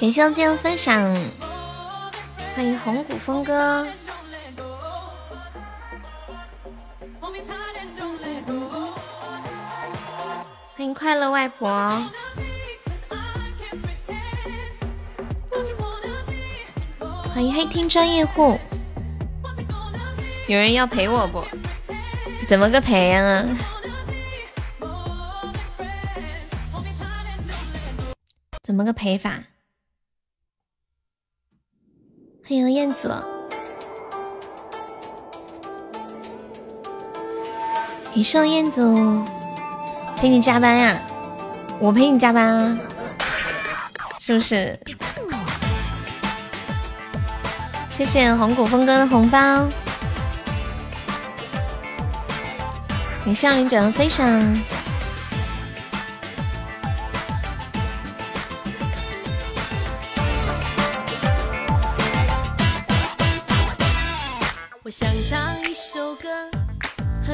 感谢我今天分享，欢迎红谷峰哥，欢迎快乐外婆，欢迎黑听专业户，有人要陪我不？怎么个陪呀？怎么个陪法？欢迎燕子，你说燕子陪你加班呀？我陪你加班啊，是不是？谢谢红谷峰哥的红包，感谢零九的飞翔。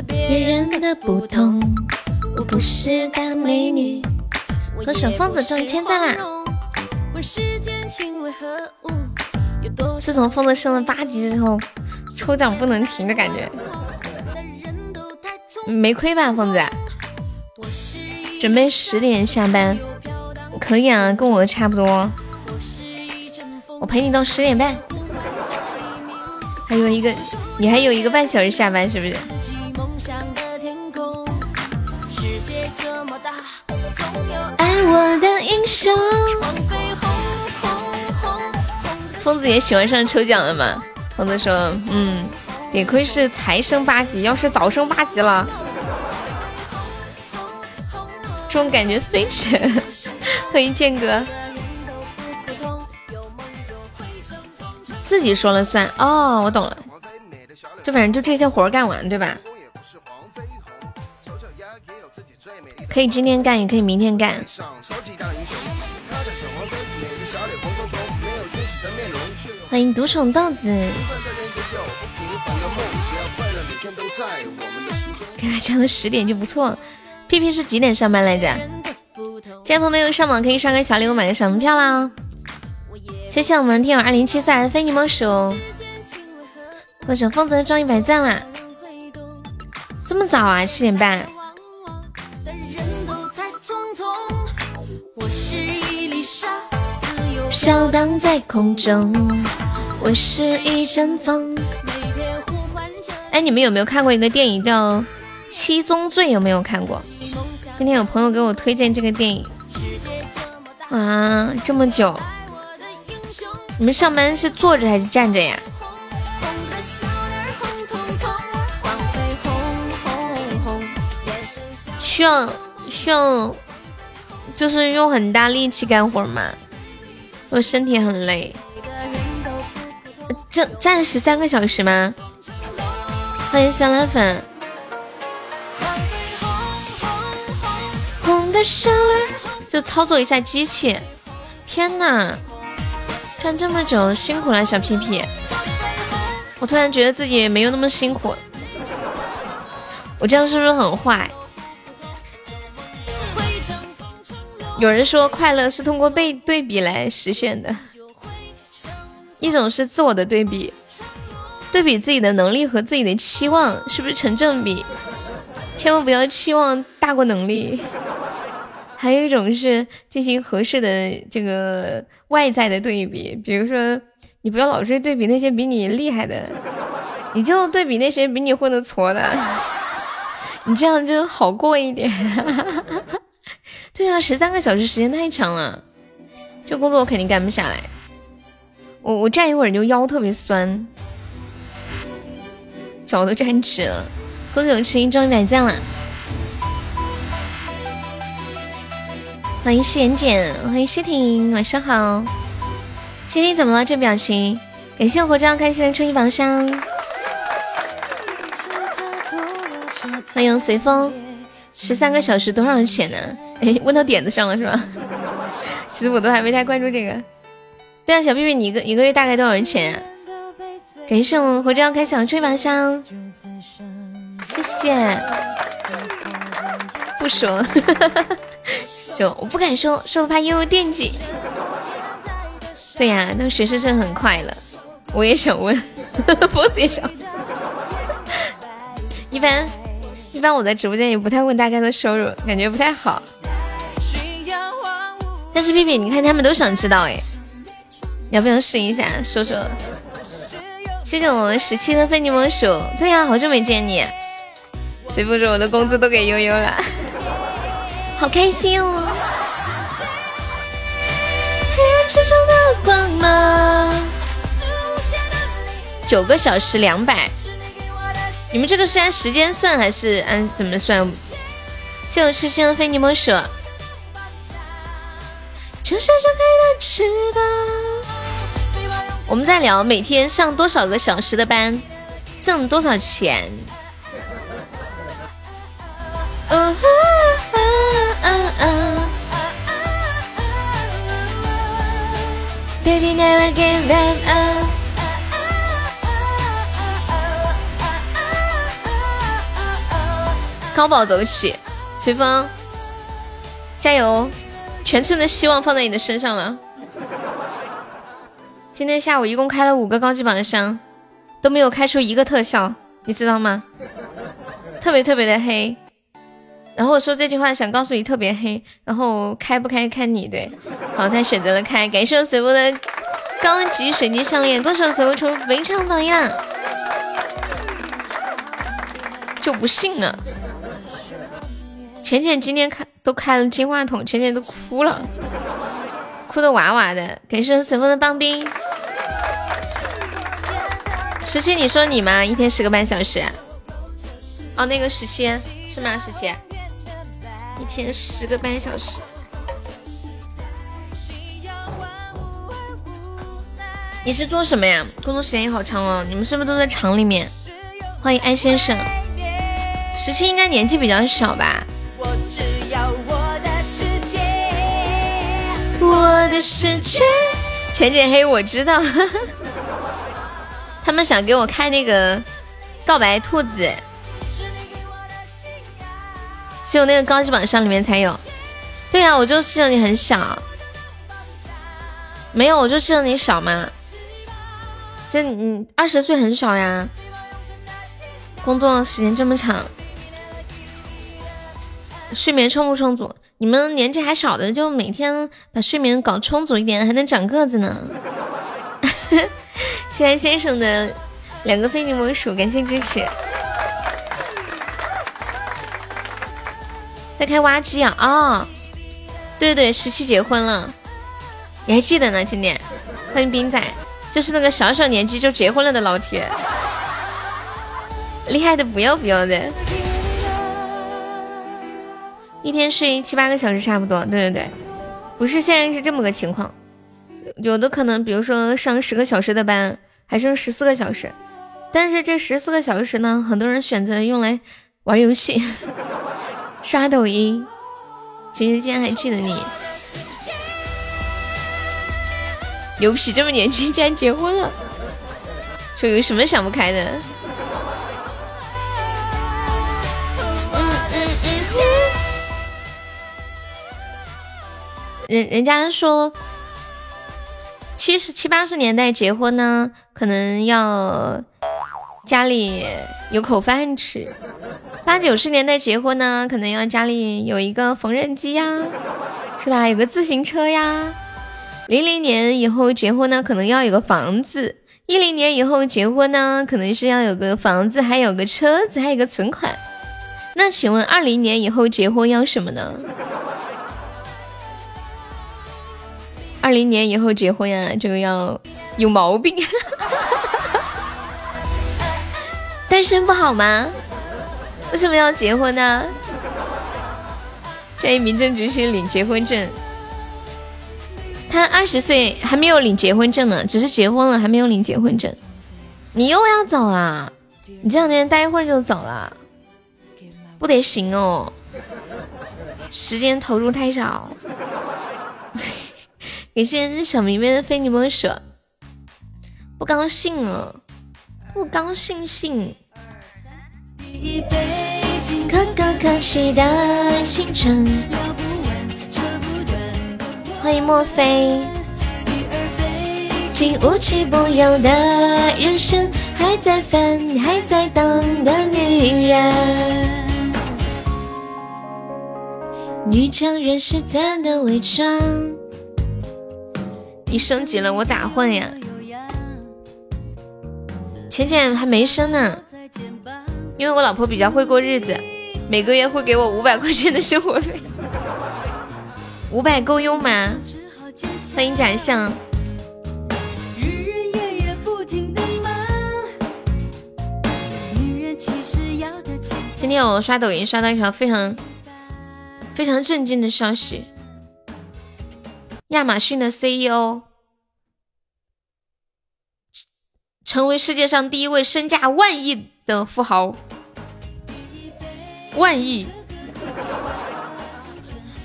别人的不同，我不是大美女。歌手疯子终于签赞啦！自从疯子升了八级之后，抽奖不能停的感觉。没亏吧，疯子？准备十点下班，可以啊，跟我的差不多。我陪你到十点半，还有一个，你还有一个半小时下班，是不是？我的英雄。疯子也喜欢上抽奖了吗？疯子说：“嗯，得亏是才升八级，要是早升八级了，这种感觉飞驰。”欢迎剑哥，自己说了算哦，我懂了，就反正就这些活干完，对吧？可以今天干，也可以明天干。欢迎独宠豆子，给他讲到十点就不错。屁屁是几点上班来着？今天朋友上榜可以刷个小礼物，买个小门票啦。谢谢我们听友二零七四的非你莫属。歌手凤泽中一百赞啦！这么早啊？七点半。飘荡在空中，我是一阵风。哎，你们有没有看过一个电影叫《七宗罪》？有没有看过？今天有朋友给我推荐这个电影。啊，这么久！你们上班是坐着还是站着呀？需要需要，就是用很大力气干活吗？我身体很累，这站十三个小时吗？欢迎小奶粉。就操作一下机器。天呐，站这么久，辛苦了，小屁屁。我突然觉得自己没有那么辛苦，我这样是不是很坏？有人说快乐是通过被对比来实现的，一种是自我的对比，对比自己的能力和自己的期望是不是成正比？千万不要期望大过能力。还有一种是进行合适的这个外在的对比，比如说你不要老是对比那些比你厉害的，你就对比那些比你混的矬的，你这样就好过一点。对啊，十三个小时时间太长了，这工作我肯定干不下来。我我站一会儿就腰特别酸，脚都站直了。哥哥吃一终于百赞了，欢迎诗妍姐，欢迎诗婷，晚上好。诗婷怎么了？这表情？感谢我火照开心的初一榜上，欢迎随风。十三个小时多少钱呢？哎，问到点子上了是吧？其实我都还没太关注这个。对啊，小屁屁，你一个一个月大概多少钱？感谢我活着要开小吹把香，谢谢。不说，就我不敢说，说我怕悠悠惦记。对呀，那学生证很快了，我也想问，脖子也想。一般一般我在直播间也不太问大家的收入，感觉不太好。但是屁屁，你看他们都想知道哎，要不要试一下说说？谢谢我们十七的非你莫属。对呀，好久没见你。谁不说我的工资都给悠悠了？好开心哦！九个小时两百，你们这个是按时间算还是按怎么算？谢我痴心的非你莫属。我们在聊每天上多少个小时的班，挣多少钱。Baby never give up。高保走起，随风，加油！全村的希望放在你的身上了。今天下午一共开了五个高级榜箱，都没有开出一个特效，你知道吗？特别特别的黑。然后我说这句话想告诉你特别黑，然后开不开看你对。好，他选择了开，感谢我随波的高级水晶项链，恭喜我随波出非常榜样。就不信了，浅浅今天开都开了金话筒，浅浅都哭了，哭的哇哇的。感谢随风的棒冰。十七，你说你吗？一天十个半小时？哦，那个十七是吗？十七。一天十个半小时，你是做什么呀？工作时间也好长哦。你们是不是都在厂里面？欢迎安先生，十七应该年纪比较小吧？我的世界，浅浅黑我知道，他们想给我开那个告白兔子。只有那个高级榜上里面才有，对呀，我就记得你很小，没有，我就记得你小嘛，这你二十岁很少呀，工作时间这么长，睡眠充不充足？你们年纪还小的就每天把睡眠搞充足一点，还能长个子呢。谢谢先生的两个非你莫属，感谢支持。在开挖机啊！啊，对对对，十七结婚了，你还记得呢？今年欢迎冰仔，就是那个小小年纪就结婚了的老铁，厉害的不要不要的，一天睡七八个小时差不多。对对对，不是现在是这么个情况，有的可能比如说上十个小时的班，还剩十四个小时，但是这十四个小时呢，很多人选择用来玩游戏。刷抖音，今天竟然还记得你，牛皮这么年轻竟然结婚了，说有什么想不开的？人人家说七十七八十年代结婚呢，可能要家里有口饭吃。八九十年代结婚呢，可能要家里有一个缝纫机呀，是吧？有个自行车呀。零零年以后结婚呢，可能要有个房子。一零年以后结婚呢，可能是要有个房子，还有个车子，还有个存款。那请问二零年以后结婚要什么呢？二零年以后结婚呀，就要有毛病。单身不好吗？为什么要结婚呢？建议民政局去领结婚证。他二十岁还没有领结婚证呢，只是结婚了还没有领结婚证。你又要走啦？你这两天待一会儿就走了，不得行哦。时间投入太少。感谢小迷妹的非你莫属。不高兴了，不高兴兴。可可可期的清晨。欢迎莫非。竟无奇不有的人生，还在烦还在等的女人。女强人是怎的伪装？你升级了，我咋混呀？浅浅还没升呢，因为我老婆比较会过日子，每个月会给我五百块钱的生活费，五百够用吗？欢迎假象。今天我刷抖音刷到一条非常非常震惊的消息，亚马逊的 CEO。成为世界上第一位身价万亿的富豪，万亿！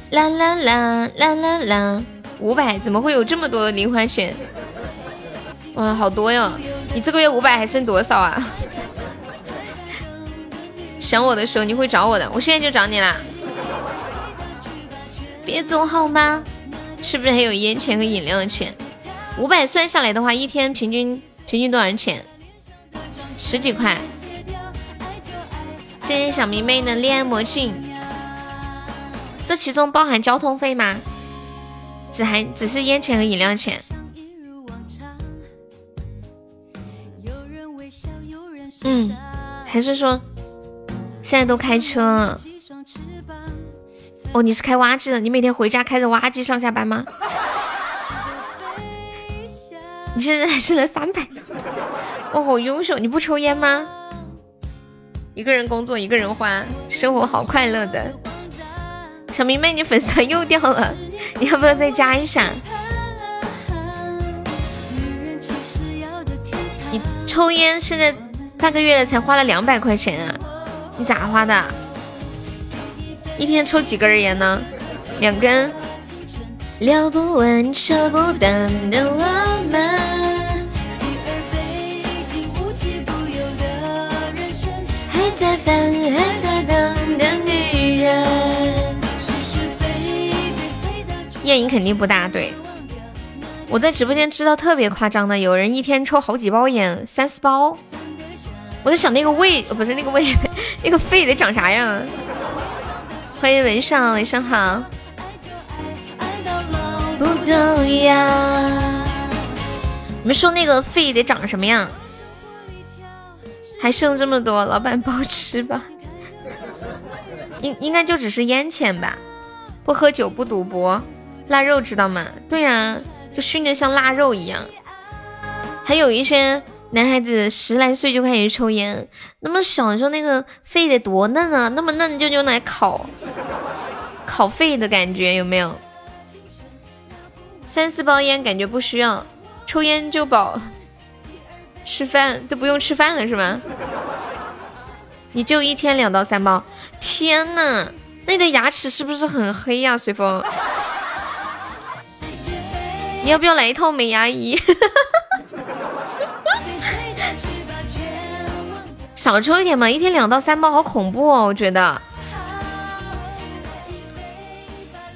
啦啦啦啦啦啦！五百怎么会有这么多零花钱？哇，好多哟！你这个月五百还剩多少啊？想我的时候你会找我的，我现在就找你啦！别走好吗？是不是还有烟钱和饮料钱？五百算下来的话，一天平均。平均多少钱？十几块。谢谢小迷妹的恋爱魔镜。这其中包含交通费吗？只含只是烟钱和饮料钱。嗯，还是说现在都开车了？哦，你是开挖机的？你每天回家开着挖机上下班吗？你现在还剩了三百多，哦，好优秀！你不抽烟吗？一个人工作，一个人花，生活好快乐的。小迷妹，你粉丝又掉了，你要不要再加一下？你抽烟现在半个月了，才花了两百块钱啊！你咋花的？一天抽几根烟呢？两根。聊不完，扯不断的我们。还在烦，还在等的女人。烟瘾肯定不大，对。我在直播间知道特别夸张的，有人一天抽好几包烟，三四包。我在想那个胃，不是那个胃，那个肺得长啥样？欢迎文少，晚上好。你们说那个肺得长什么样？还剩这么多，老板包吃吧。应应该就只是烟钱吧，不喝酒不赌博，腊肉知道吗？对呀，就熏得像腊肉一样。还有一些男孩子十来岁就开始抽烟，那么小的时候那个肺得多嫩啊，那么嫩就用来烤，烤肺的感觉有没有？三四包烟感觉不需要，抽烟就饱，吃饭都不用吃饭了是吗？你就一天两到三包，天呐，那你的牙齿是不是很黑呀？随风，你要不要来一套美牙仪？少抽一点嘛，一天两到三包好恐怖哦，我觉得。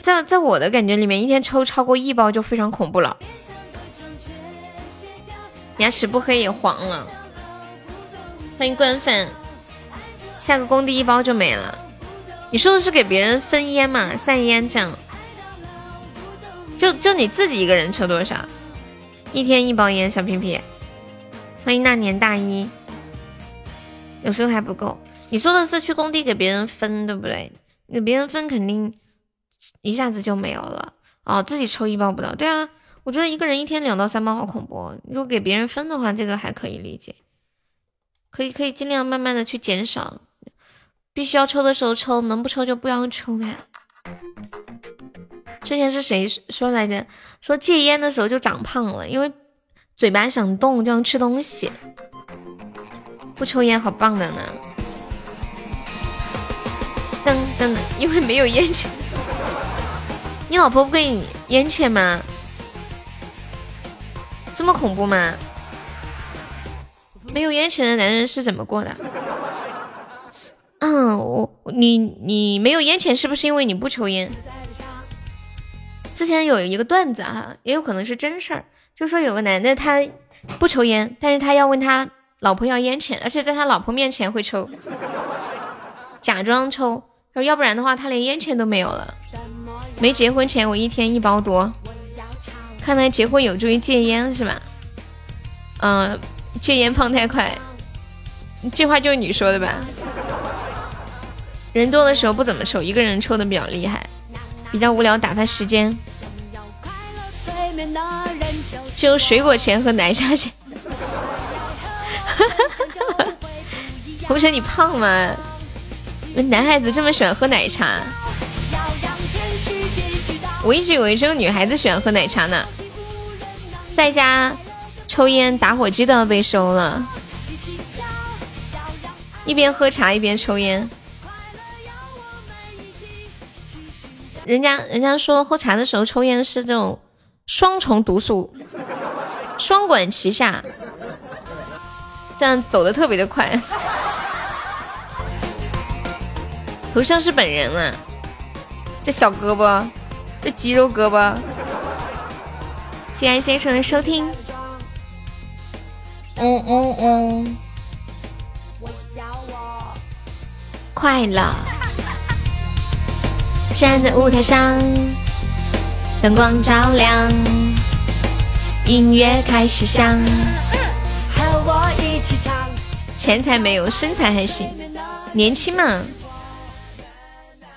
在在我的感觉里面，一天抽超过一包就非常恐怖了。牙齿不黑也黄了。欢迎官粉，下个工地一包就没了。你说的是给别人分烟嘛？散烟这样？就就你自己一个人抽多少？一天一包烟，小皮皮。欢迎那年大一。有时候还不够。你说的是去工地给别人分，对不对？给别人分肯定。一下子就没有了哦，自己抽一包不到。对啊，我觉得一个人一天两到三包好恐怖。如果给别人分的话，这个还可以理解，可以可以尽量慢慢的去减少。必须要抽的时候抽，能不抽就不要抽呀。之前是谁说来着？说戒烟的时候就长胖了，因为嘴巴想动，就像吃东西。不抽烟好棒的呢。噔噔噔，因为没有烟钱。你老婆不给你烟钱吗？这么恐怖吗？没有烟钱的男人是怎么过的？嗯，我你你没有烟钱是不是因为你不抽烟？之前有一个段子啊，也有可能是真事儿，就说有个男的他不抽烟，但是他要问他老婆要烟钱，而且在他老婆面前会抽，假装抽，说要不然的话他连烟钱都没有了。没结婚前我一天一包多，看来结婚有助于戒烟是吧？嗯，戒烟胖太快，这话就是你说的吧？人多的时候不怎么抽，一个人抽的比较厉害，比较无聊打发时间。就水果钱和奶茶钱。红尘你胖吗？男孩子这么喜欢喝奶茶？我一直以为只有女孩子喜欢喝奶茶呢。在家抽烟，打火机都要被收了。一边喝茶一边抽烟。人家人家说喝茶的时候抽烟是这种双重毒素，双管齐下，这样走的特别的快。头像是本人啊，这小胳膊，这肌肉胳膊。谢谢先生的收听。嗯嗯嗯，快乐。站在舞台上，灯光照亮，音乐开始响，钱财没有，身材还行，年轻嘛。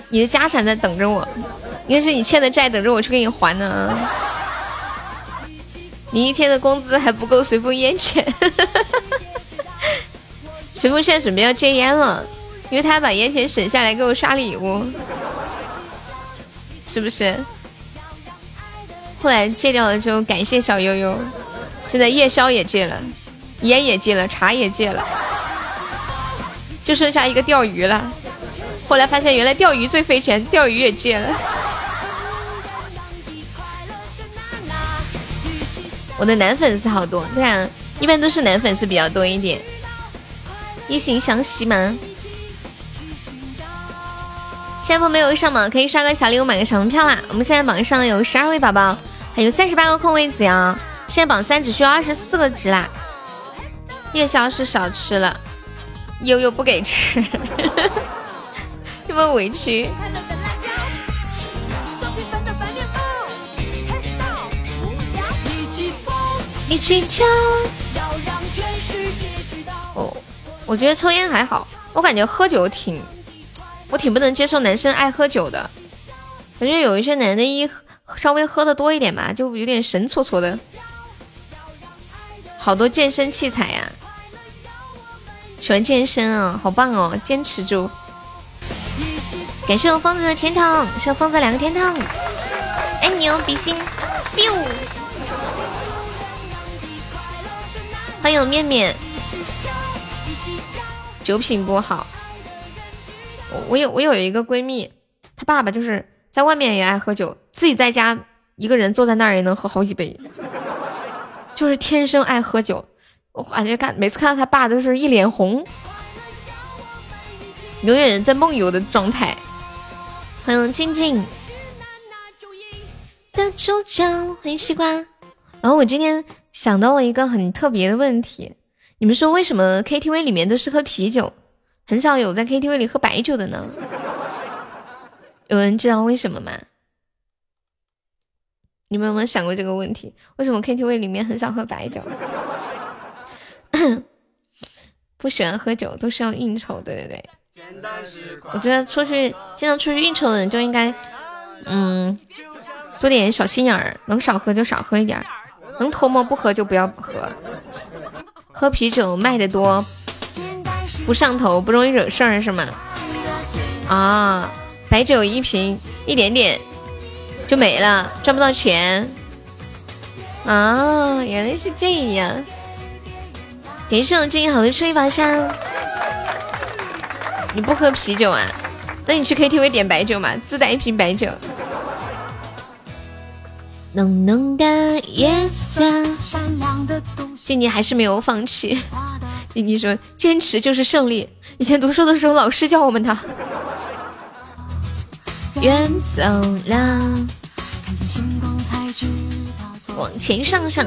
你的家产在等着我，应该是你欠的债等着我去给你还呢。你一天的工资还不够随风烟钱，随风现在准备要戒烟了，因为他把烟钱省下来给我刷礼物。是不是？后来戒掉了之后，感谢小悠悠。现在夜宵也戒了，烟也戒了，茶也戒了，就剩下一个钓鱼了。后来发现原来钓鱼最费钱，钓鱼也戒了。我的男粉丝好多，对啊，一般都是男粉丝比较多一点。一心相惜吗？现在没有上榜，可以刷个小礼物买个小门票啦。我们现在榜上有十二位宝宝，还有三十八个空位子呀。现在榜三只需要二十四个值啦。夜宵是少吃了，悠悠不给吃，这么委屈。一起跳。我我觉得抽烟还好，我感觉喝酒挺。我挺不能接受男生爱喝酒的，感觉有一些男的一稍微喝的多一点吧，就有点神戳戳的。好多健身器材呀，喜欢健身啊，好棒哦，坚持住！感谢我疯子的甜筒，谢我疯子两个甜筒，爱你哦，比心，biu。欢迎我面面，酒品不好。我有我有一个闺蜜，她爸爸就是在外面也爱喝酒，自己在家一个人坐在那儿也能喝好几杯，就是天生爱喝酒。我感觉看每次看到他爸都是一脸红，永远在梦游的状态。欢迎静静的主角，欢迎西瓜。然后我今天想到了一个很特别的问题，你们说为什么 KTV 里面都是喝啤酒？很少有在 KTV 里喝白酒的呢，有人知道为什么吗？你们有没有想过这个问题？为什么 KTV 里面很少喝白酒？不喜欢喝酒，都是要应酬，对对对。我觉得出去经常出去应酬的人就应该，嗯，多点小心眼儿，能少喝就少喝一点，能偷摸不喝就不要喝。喝啤酒卖的多。不上头，不容易惹事儿是吗？啊，白酒一瓶一点点就没了，赚不到钱。啊，原来是这样。感谢我静好的吹把香。你不喝啤酒啊？那你去 KTV 点白酒嘛，自带一瓶白酒。浓浓的夜色。静静还是没有放弃。静静说：“坚持就是胜利。”以前读书的时候，老师教我们的。远走了，往前上上。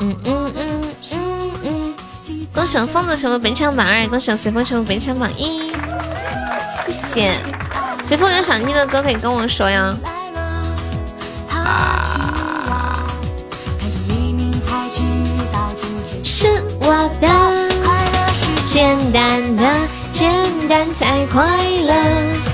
嗯嗯嗯嗯嗯。恭喜疯子成为本场榜二，恭喜随风成为本场榜一。谢谢。随风有想听的歌可以跟我说呀。是我的，简单的，简单才快乐。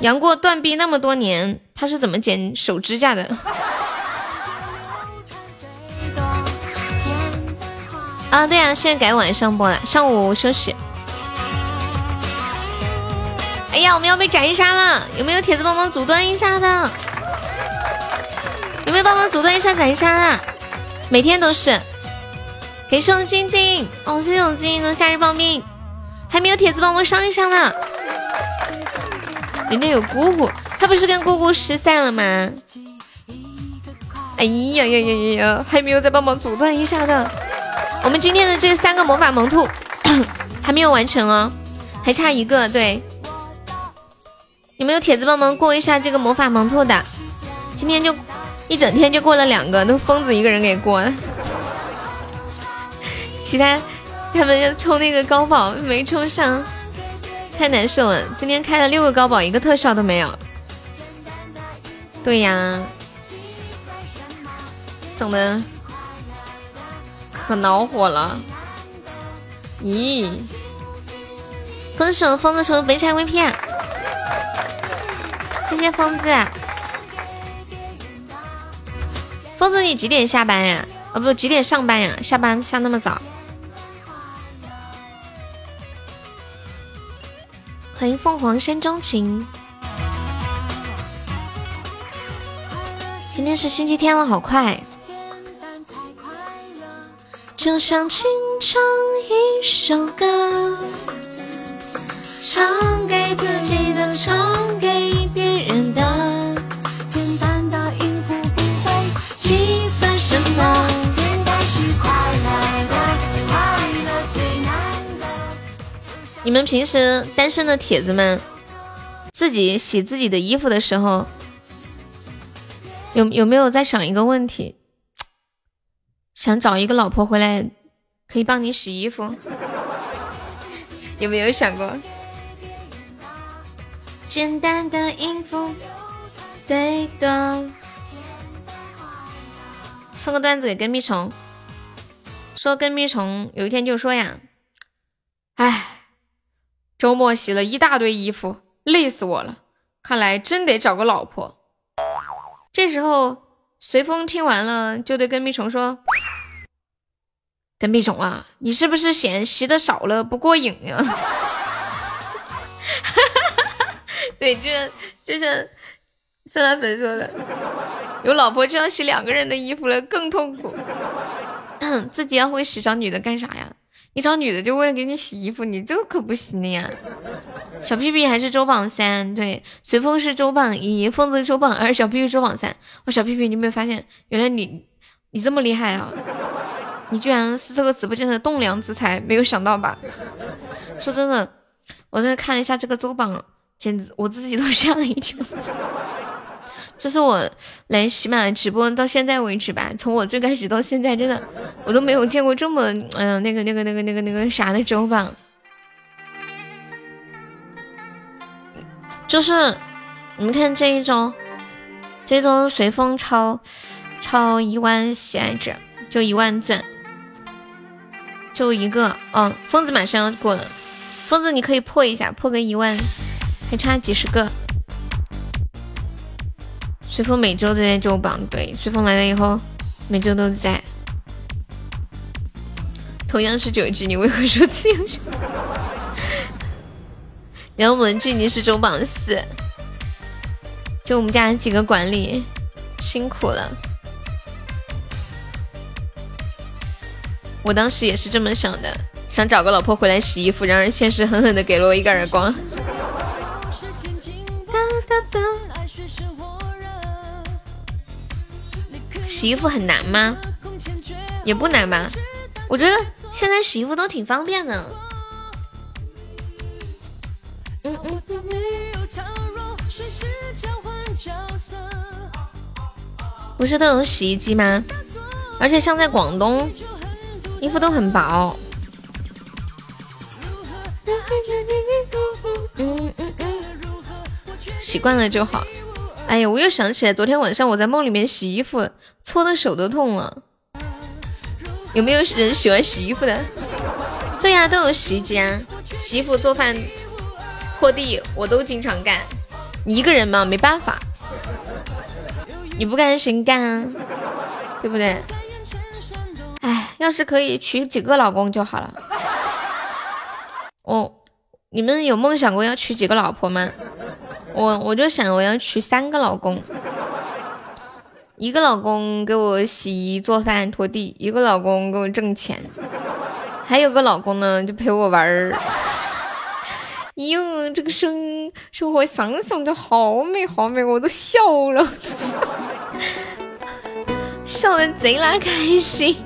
杨过断臂那么多年，他是怎么剪手指甲的？啊，对啊，现在改晚上播了，上午休息。哎呀，我们要被斩杀了！有没有铁子帮忙阻断一下的？有没有帮忙阻断一下斩杀的？每天都是。给送晶晶，哦，谢谢我晶晶的夏日棒冰，还没有铁子帮忙上一上呢。人家有姑姑，他不是跟姑姑失散了吗？哎呀呀呀呀呀，还没有再帮忙阻断一下的。我们今天的这三个魔法萌兔 还没有完成哦，还差一个。对，有没有铁子帮忙过一下这个魔法萌兔的？今天就一整天就过了两个，都疯子一个人给过了。其他他们要抽那个高宝没抽上，太难受了。今天开了六个高宝，一个特效都没有。对呀，整的可恼火了。咦，恭喜我疯子成为本场 VP，谢谢疯子。疯子，你几点下班呀？哦不，几点上班呀？下班下那么早？欢迎凤凰山中情。今天是星期天了，好快。就像轻唱一首歌，唱给自己的，唱给别人的。简单的音符不会计算什么。你们平时单身的铁子们，自己洗自己的衣服的时候，有有没有在想一个问题？想找一个老婆回来，可以帮你洗衣服？有没有想过？简单的音符，对的。送个段子给跟屁虫，说跟屁虫有一天就说呀，哎。周末洗了一大堆衣服，累死我了。看来真得找个老婆。这时候，随风听完了，就对跟屁虫说：“跟屁虫啊，你是不是嫌洗的少了不过瘾呀？” 对，就就像酸辣粉说的，有老婆就要洗两个人的衣服了，更痛苦。自己要会洗，找女的干啥呀？你找女的就为了给你洗衣服，你这个可不行的呀！小屁屁还是周榜三，对，随风是周榜一，疯子周榜二，小屁屁周榜三。哇，小屁屁，你有没有发现，原来你你这么厉害啊？你居然是这个直播间的栋梁之才，没有想到吧？说真的，我在看了一下这个周榜，简直我自己都吓了一跳。这是我来喜马直播到现在为止吧，从我最开始到现在，真的我都没有见过这么嗯那个那个那个那个那个啥的周榜，就是你们看这一周，这周随风超超一万喜爱值，就一万钻，就一个，嗯，疯子马上要过了，疯子你可以破一下，破个一万，还差几十个。随风每周都在周榜，对，随风来了以后，每周都在。同样是九级，你为何说自由？然后我们静静是周榜四，就我们家几个管理辛苦了。我当时也是这么想的，想找个老婆回来洗衣服，然而现实狠狠的给了我一个耳光。洗衣服很难吗？也不难吧，我觉得现在洗衣服都挺方便的。嗯嗯。不是都有洗衣机吗？而且像在广东，衣服都很薄。嗯嗯嗯，习惯了就好。哎呀，我又想起来，昨天晚上我在梦里面洗衣服。搓的手都痛了，有没有人喜欢洗衣服的？对呀，都有洗衣机啊，洗衣服、做饭、拖地我都经常干。你一个人嘛，没办法，你不干谁干啊？对不对？哎，要是可以娶几个老公就好了。哦，你们有梦想过要娶几个老婆吗？我我就想我要娶三个老公。一个老公给我洗衣做饭拖地，一个老公给我挣钱，还有个老公呢就陪我玩儿。哟，这个生生活想想就好美好美，我都笑了，笑的贼拉开心，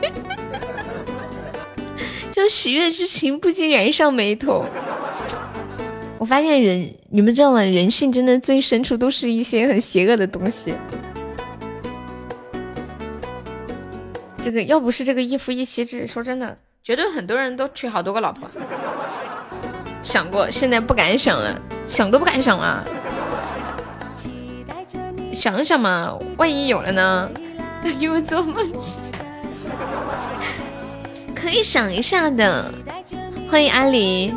就喜悦之情不禁染上眉头。我发现人，你们知道吗？人性真的最深处都是一些很邪恶的东西。这个要不是这个一夫一妻制，说真的，绝对很多人都娶好多个老婆。想过，现在不敢想了，想都不敢想了。想想嘛，万一有了呢？给我做梦。可以想一下的。欢迎阿里。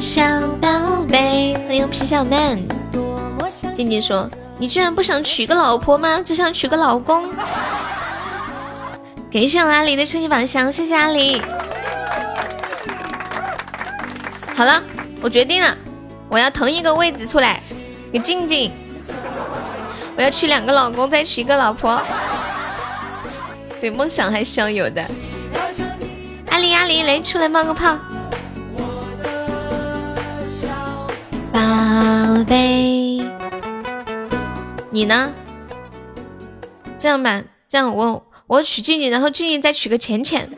小宝贝，欢迎皮小曼。静静说。你居然不想娶个老婆吗？只想娶个老公？给上阿里的初级宝箱，谢谢阿里。好了，我决定了，我要腾一个位置出来给静静。我要娶两个老公，再娶一个老婆。对，梦想还是要有的。阿里阿里，来出来冒个泡。宝贝。你呢？这样吧，这样我我娶静静，然后静静再娶个浅浅，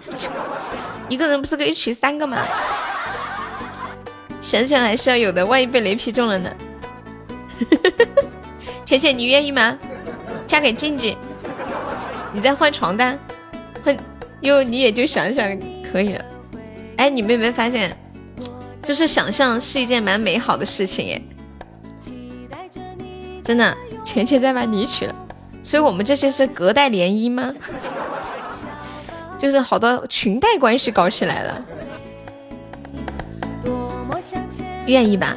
一个人不是可以娶三个吗？想想还是要有的，万一被雷劈中了呢？浅浅，你愿意吗？嫁给静静，你再换床单，换又你也就想想可以了。哎，你们有没有发现，就是想象是一件蛮美好的事情耶？真的。浅浅再把你娶了，所以我们这些是隔代联姻吗？就是好多裙带关系搞起来了。愿意吧？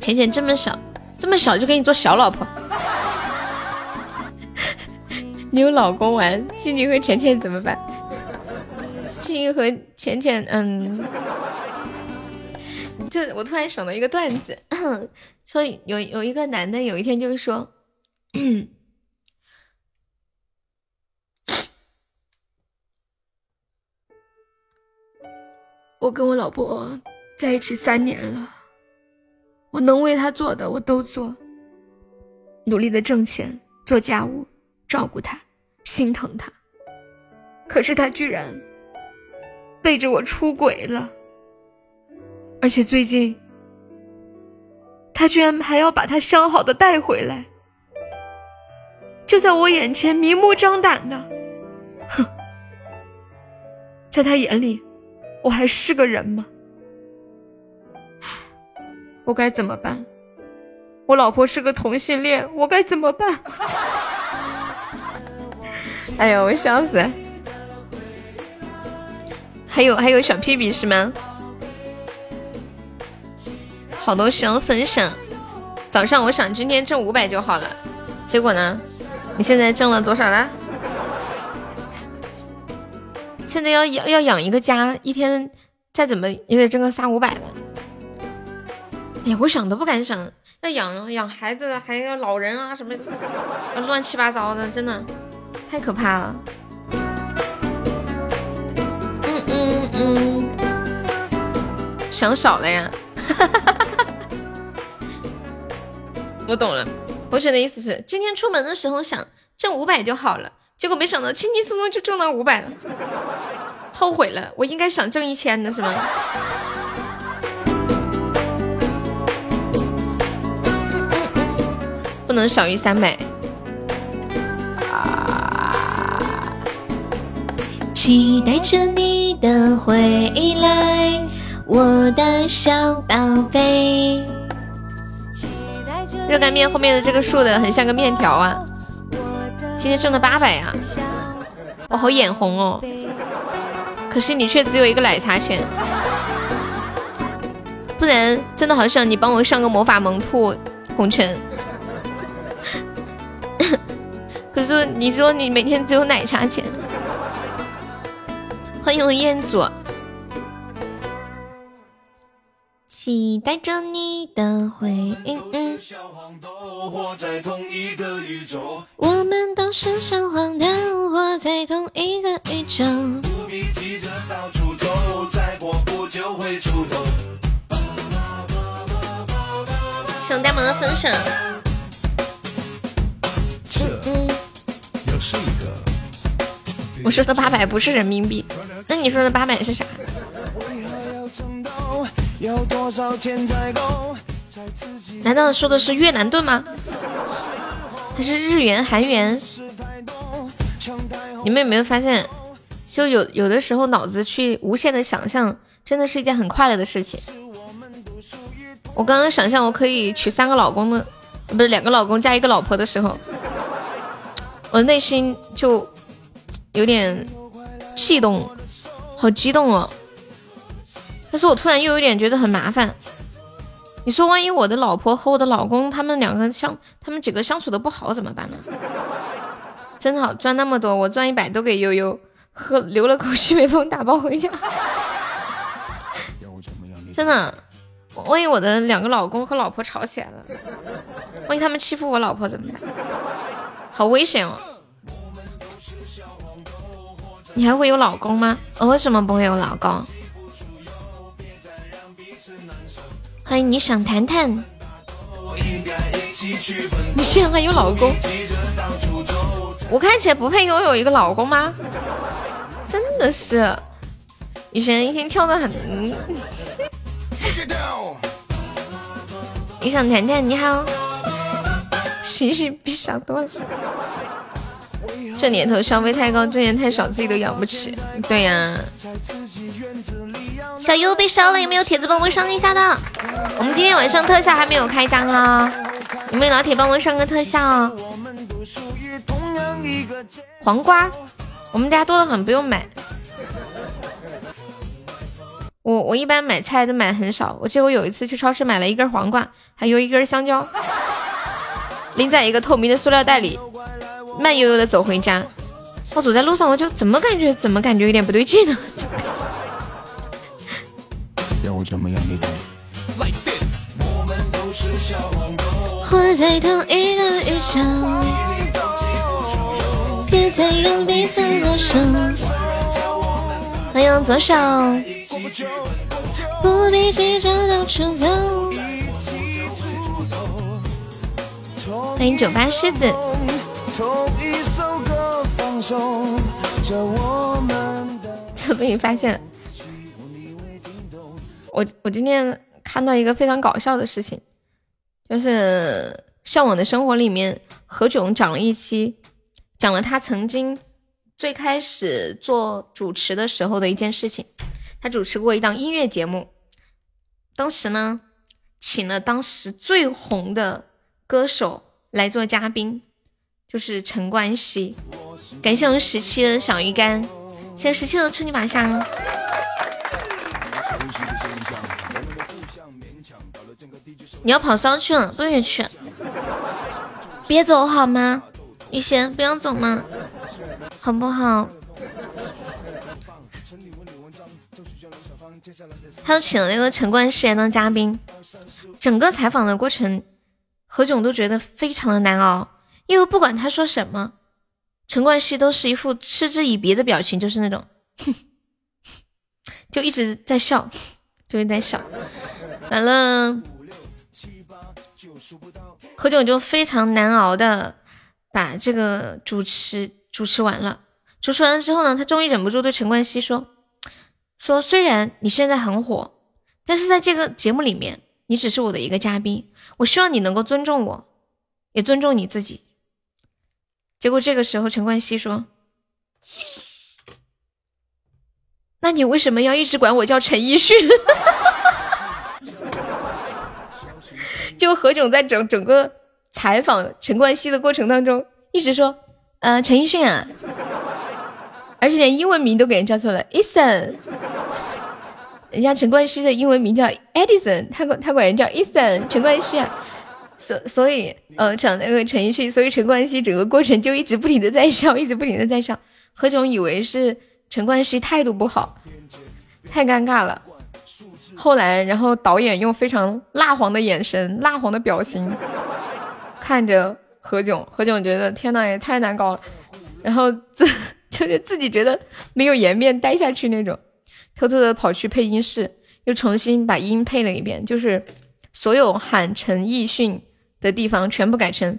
浅浅这么小，这么小就给你做小老婆。你有老公玩，静静和浅浅怎么办？静静和浅浅，嗯，这我突然想到一个段子，说有有一个男的有一天就是说。我跟我老婆在一起三年了，我能为她做的我都做，努力的挣钱、做家务、照顾她、心疼她。可是她居然背着我出轨了，而且最近他居然还要把他相好的带回来。就在我眼前明目张胆的，哼，在他眼里，我还是个人吗？我该怎么办？我老婆是个同性恋，我该怎么办？哎呀，我笑死！还有还有小屁屁是吗？好多需要分享。早上我想今天挣五百就好了，结果呢？你现在挣了多少了？现在要养要养一个家，一天再怎么也得挣个三五百吧。哎呀，我想都不敢想，要养养孩子，还要老人啊什么，乱七八糟的，真的太可怕了。嗯嗯嗯，想少了呀。哈哈哈哈我懂了，同学的意思是，今天出门的时候想挣五百就好了。结果没想到，轻轻松松就挣到五百了，后悔了。我应该想挣一千的是吗？不能少于三百。期待着你的回来，我的小宝贝。热干面后面的这个竖的很像个面条啊。今天挣了八百呀，我好眼红哦。可是你却只有一个奶茶钱，不然真的好想你帮我上个魔法萌兔红尘。可是你说你每天只有奶茶钱。欢迎我彦祖。期待着你的回应。我们都是小黄豆，活在同一个宇宙。想呆萌的分享。我说的八百不是人民币，那你说的八百是啥？难道说的是越南盾吗？还是日元、韩元？你们有没有发现，就有有的时候脑子去无限的想象，真的是一件很快乐的事情。我刚刚想象我可以娶三个老公的，不是两个老公加一个老婆的时候，我内心就有点悸动，好激动哦。但是我突然又有点觉得很麻烦。你说，万一我的老婆和我的老公他们两个相，他们几个相处的不好怎么办呢？真好，赚那么多，我赚一百都给悠悠喝，流了口西北风打包回家。真的，万一我的两个老公和老婆吵起来了，万一他们欺负我老婆怎么办？好危险哦！你还会有老公吗？我为什么不会有老公？欢迎你想谈谈，你现在还有老公？我看起来不配拥有一个老公吗？真的是，雨神一天跳的很。你想谈谈？你好，嘻嘻，比想多了。这年头消费太高，挣钱太少，自己都养不起。对呀。小优被烧了，有没有铁子帮我上一下的？我们今天晚上特效还没有开张啊，有没有老铁帮我上个特效？黄瓜，我们家多的很，不用买。我我一般买菜都买很少，我记得我有一次去超市买了一根黄瓜，还有一根香蕉，拎在一个透明的塑料袋里，慢悠悠的走回家。我走在路上，我就怎么感觉怎么感觉有点不对劲呢？活在同一个宇宙，别再让彼此过手。欢迎左手，不必急着到处走。欢迎酒吧狮子。怎么你发现？我我今天看到一个非常搞笑的事情，就是《向往的生活》里面何炅讲了一期，讲了他曾经最开始做主持的时候的一件事情。他主持过一档音乐节目，当时呢，请了当时最红的歌手来做嘉宾，就是陈冠希。感谢我们十七的小鱼干，谢谢十七的春泥把香。你要跑骚去了，不许去！别走好吗？雨贤，不要走嘛，好不好？他又请了那个陈冠希当嘉宾，整个采访的过程，何炅都觉得非常的难熬，因为不管他说什么，陈冠希都是一副嗤之以鼻的表情，就是那种，就一直在笑，就是在笑。完了，何炅就非常难熬的把这个主持主持完了。主持完了之后呢，他终于忍不住对陈冠希说。说虽然你现在很火，但是在这个节目里面，你只是我的一个嘉宾。我希望你能够尊重我，也尊重你自己。结果这个时候，陈冠希说：“那你为什么要一直管我叫陈奕迅？” 就何炅在整整个采访陈冠希的过程当中，一直说：“呃，陈奕迅啊。”而且连英文名都给人叫错了，Eason。人家陈冠希的英文名叫 Edison，他管他管人叫 Eason。陈冠希啊，所所以，呃，讲那个陈奕迅，所以陈冠希整个过程就一直不停的在笑，一直不停的在笑。何炅以为是陈冠希态度不好，太尴尬了。后来，然后导演用非常蜡黄的眼神、蜡黄的表情看着何炅，何炅觉得天呐，也太难搞了。然后自。就是自己觉得没有颜面待下去那种，偷偷的跑去配音室，又重新把音配了一遍，就是所有喊陈奕迅的地方全部改成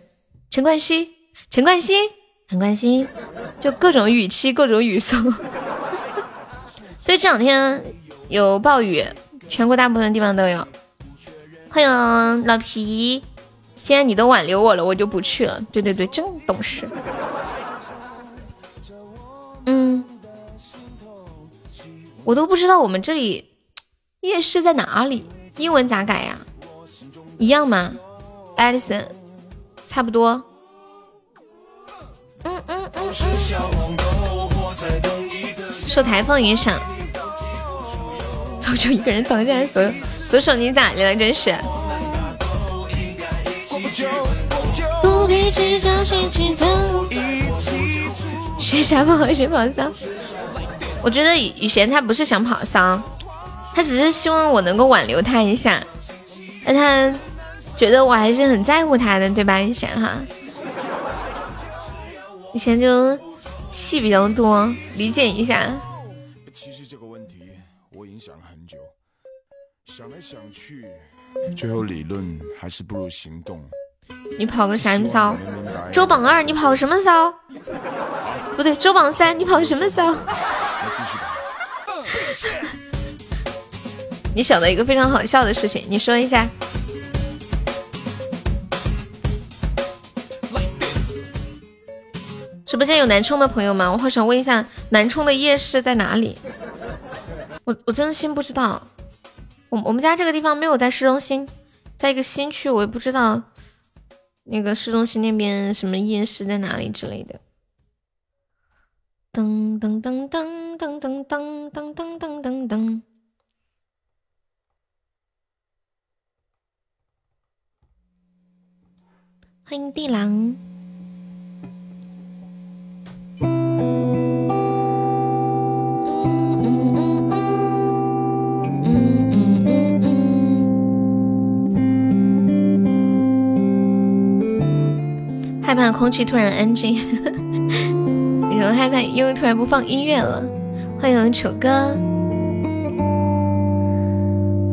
陈冠希、陈冠希、陈冠希，就各种语气、各种语速。所以这两天有暴雨，全国大部分地方都有。欢迎老皮，既然你都挽留我了，我就不去了。对对对，真懂事。嗯，我都不知道我们这里夜市在哪里，英文咋改呀？一样吗？Edison，差不多。嗯嗯嗯。受台风影响，就就一个人挡下来所有。左手你咋的了？真是。不必计较谁去走。学啥不好学跑骚？我觉得雨贤他不是想跑骚，他只是希望我能够挽留他一下，那他觉得我还是很在乎他的，对吧？以前哈，以前就戏比较多，理解一下。其实这个问题我已经想了很久，想来想去，最后理论还是不如行动。你跑个啥骚？周榜二，你跑什么骚？不对，周榜三，你跑什么骚？继续吧你想到一个非常好笑的事情，你说一下。直播间有南充的朋友吗？我好想问一下，南充的夜市在哪里？我我真心不知道。我我们家这个地方没有在市中心，在一个新区，我也不知道。那个市中心那边什么夜市在哪里之类的？噔噔噔噔噔噔噔噔噔噔噔噔。欢迎地狼。害怕空气突然安静，有什么害怕？因为突然不放音乐了。欢迎丑哥。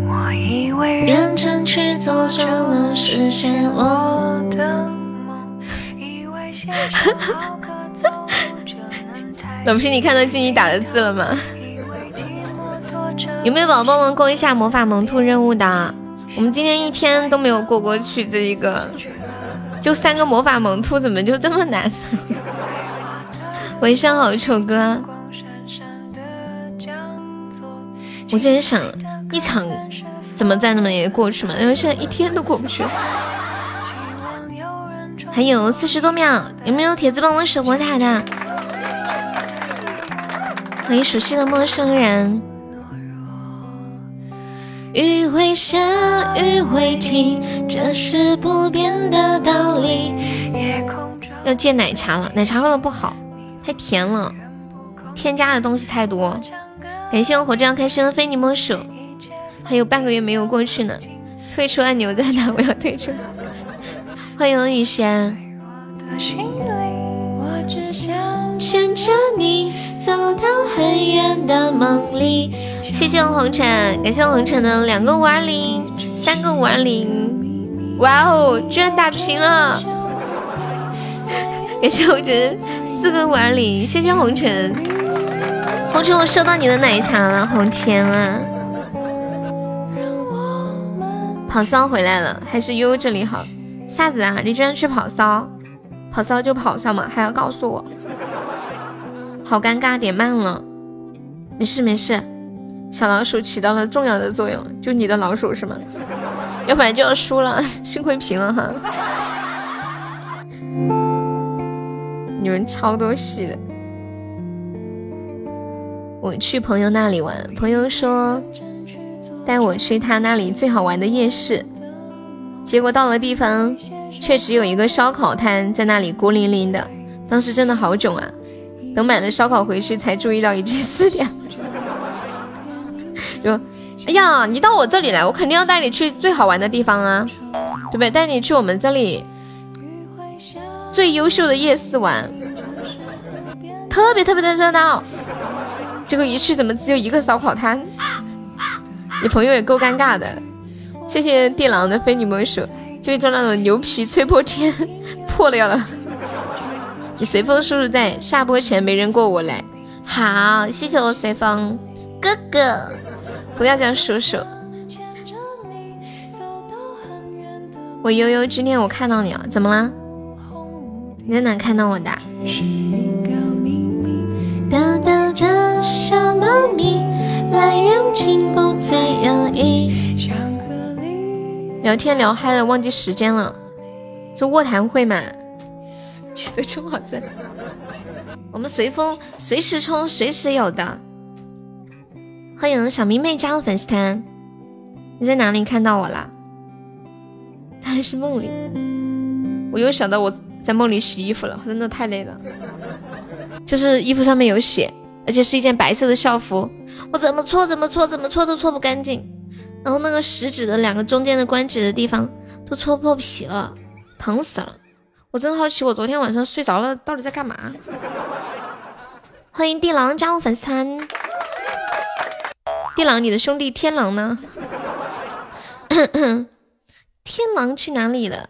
我以为认真去做就能实现我的梦，以为写首好歌奏就能 老皮，你看到静怡打的字了吗？有没有宝宝们过一下魔法萌兔任务的？我们今天一天都没有过过去这一个。就三个魔法萌兔，怎么就这么难？晚上好，丑哥。我之前想一场怎么再那么也过去嘛，因为现在一天都过不去。还有四十多秒，有没有铁子帮我守魔塔的？欢迎熟悉的陌生人。雨会下，雨会停，这是不变的道理。要戒奶茶了，奶茶喝了不好，太甜了，添加的东西太多。感谢我活这样开心的非你莫属，还有半个月没有过去呢。退出按钮在哪？我要退出。欢迎雨轩。我只想牵着你走到很远的梦里。谢谢我红尘，感谢我红尘的两个五二零，三个五二零。哇哦，居然打平了！感谢红尘四个五二零，谢谢红尘。红尘，我收到你的奶茶了，好甜啊！跑骚回来了，还是悠悠这里好。夏子啊？你居然去跑骚？跑骚就跑骚嘛，还要告诉我，好尴尬，点慢了。没事没事，小老鼠起到了重要的作用，就你的老鼠是吗？要不然就要输了，幸亏平了哈。你们超多戏的。我去朋友那里玩，朋友说带我去他那里最好玩的夜市。结果到了地方，却只有一个烧烤摊在那里孤零零的。当时真的好囧啊！等买了烧烤回去，才注意到已经四点。就：“哎呀，你到我这里来，我肯定要带你去最好玩的地方啊，对不对？带你去我们这里最优秀的夜市玩，特别特别的热闹。结果一去，怎么只有一个烧烤摊？你朋友也够尴尬的。”谢谢地狼的非你莫属，就一张那种牛皮吹破天，破了了。你随风叔叔在下播前没人过我来，好，谢谢我随风哥哥，不要叫叔叔。我悠悠，今天我看到你了，怎么了？你在哪看到我的？大大的小猫咪，来用情不再犹豫。聊天聊嗨了，忘记时间了，就卧谈会嘛，记得充好赞。我们随风随时充，随时有的。欢迎小迷妹加入粉丝团，你在哪里看到我了？还是梦里？我又想到我在梦里洗衣服了，真的太累了。就是衣服上面有血，而且是一件白色的校服，我怎么搓怎么搓怎么搓都搓不干净。然后那个食指的两个中间的关节的地方都搓破皮了，疼死了！我真好奇，我昨天晚上睡着了到底在干嘛？欢迎地狼加入粉丝团。地狼，你的兄弟天狼呢？天狼去哪里了？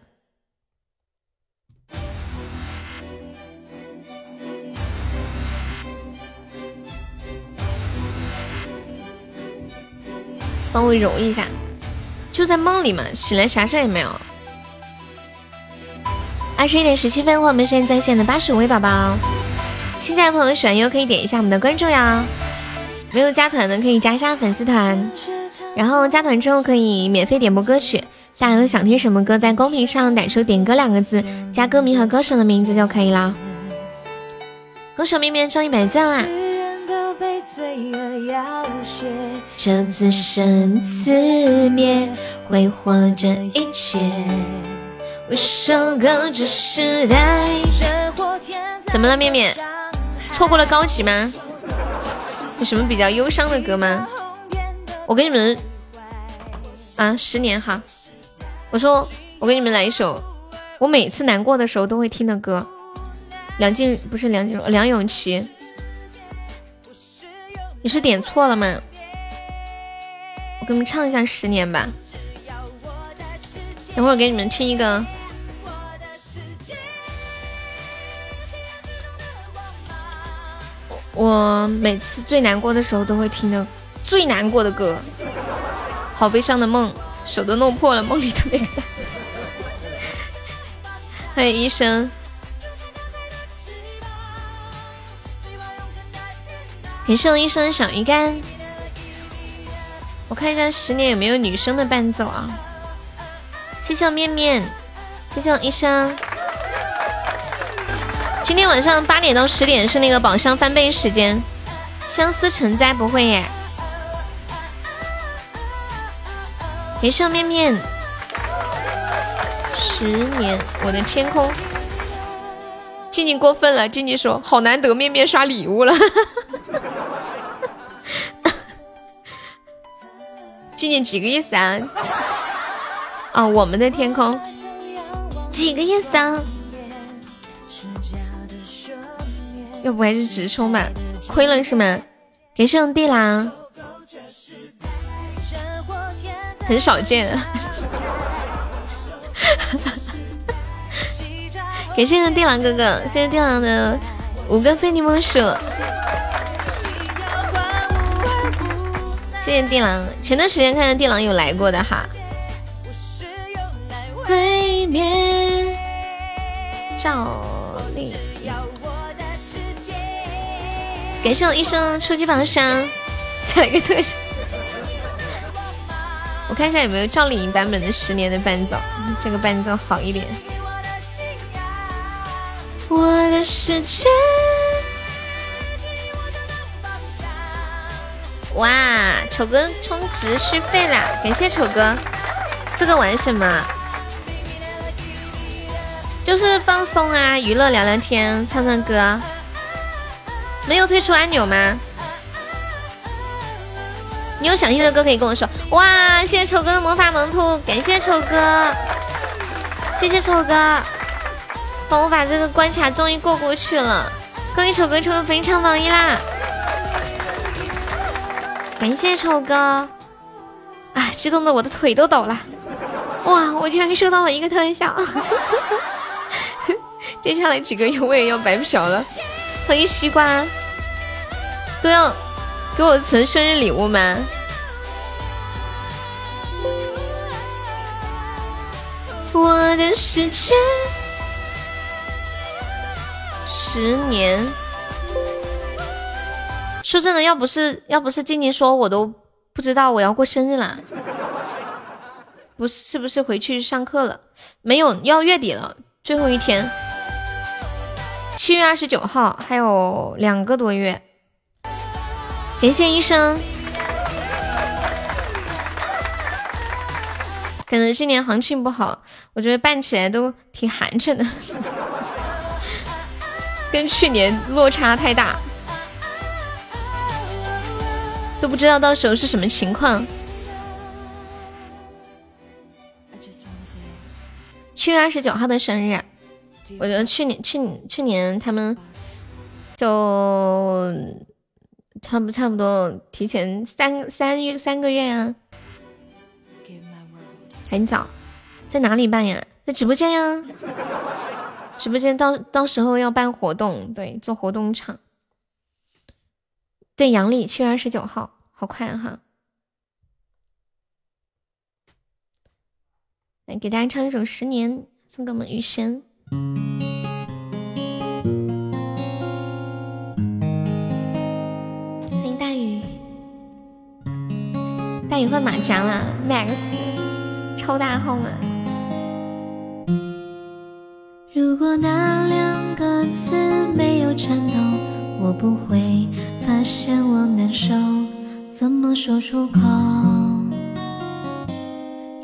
帮我揉一下，就在梦里嘛，醒来啥事也没有。二十一点十七分，我们现在在线的八十五位宝宝，新加的朋友喜欢又可以点一下我们的关注呀。没有加团的可以加上粉丝团，然后加团之后可以免费点播歌曲。大家有想听什么歌，在公屏上打出“点歌”两个字，加歌名和歌手的名字就可以了。歌手面面上一百赞啦！这自生自灭，挥霍这一切。我守候这时代。怎么了，面面？错过了高级吗？有什么比较忧伤的歌吗？我给你们啊，十年哈。我说，我给你们来一首我每次难过的时候都会听的歌。梁静不是梁静茹，梁咏琪。你是点错了吗？我给你们唱一下《十年》吧。等会儿给你们听一个，我每次最难过的时候都会听的最难过的歌。好悲伤的梦，手都弄破了，梦里的那个。欢迎医生。感谢我一生小鱼干，我看一下十年有没有女生的伴奏啊？谢谢我面面，谢谢我医生。今天晚上八点到十点是那个宝箱翻倍时间，相思成灾不会耶。没事面面，十年我的天空。静静过分了，静静说好难得面面刷礼物了。静静几个意思啊？啊，我们的天空几个意思啊？要不还是直充吧？亏了是吗？给上地狼，很少见。感谢地狼哥哥，谢谢地狼的五个非你莫属。谢谢地狼，前段时间看到地狼有来过的哈。毁灭，赵丽。感谢我一生初级榜上，再来个特效。我看一下有没有赵丽颖版本的十年的伴奏，这个伴奏好一点。我的世界，哇！丑哥充值续费啦，感谢丑哥。这个玩什么？就是放松啊，娱乐聊聊天，唱唱歌。没有退出按钮吗？你有想听的歌可以跟我说。哇！谢谢丑哥的魔法萌兔，感谢丑哥，谢谢丑哥。帮我把这个关卡终于过过去了，恭喜丑哥成为非常榜一啦！感谢丑哥，啊，激动的我的腿都抖了！哇，我居然收到了一个特效，接下来几个月我也要白嫖了。欢迎西瓜，都要给我存生日礼物吗？我的世界。十年，说真的，要不是要不是静静说，我都不知道我要过生日啦。不是，是不是回去上课了？没有，要月底了，最后一天，七月二十九号，还有两个多月。感谢医生，可能今年行情不好，我觉得办起来都挺寒碜的。跟去年落差太大，都不知道到时候是什么情况。七月二十九号的生日，我觉得去年去去年他们就差不差不多提前三三月三个月呀，很早，在哪里办呀？在直播间呀。直播间到到时候要办活动，对，做活动场。对，阳历七月二十九号，好快哈！来给大家唱一首《十年》，送给我们雨轩。欢迎大雨，大雨换马甲了，Max，超大号码。如果那两个字没有颤抖，我不会发现我难受。怎么说出口，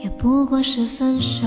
也不过是分手。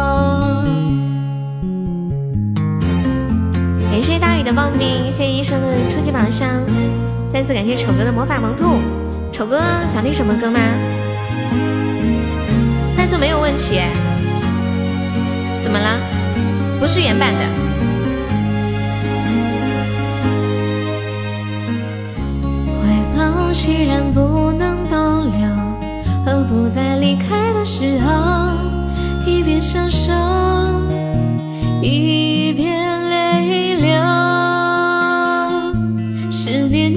你的棒冰，谢谢医生的初级宝箱。再次感谢丑哥的魔法萌兔，丑哥想听什么歌吗？那这没有问题。怎么了？不是原版的。怀抱既然不能逗留，何不在离开的时候一边享受，一边泪流？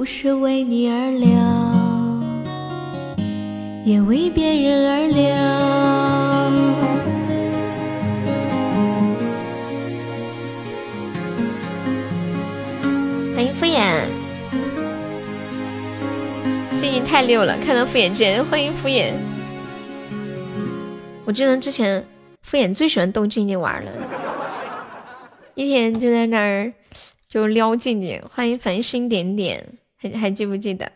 不是为你而流，也为别人而流。欢迎敷衍，最近太溜了，看到敷衍键，欢迎敷衍。我记得之前敷衍最喜欢逗静静玩了。一天就在那儿就撩静静，欢迎繁星点点，还还记不记得？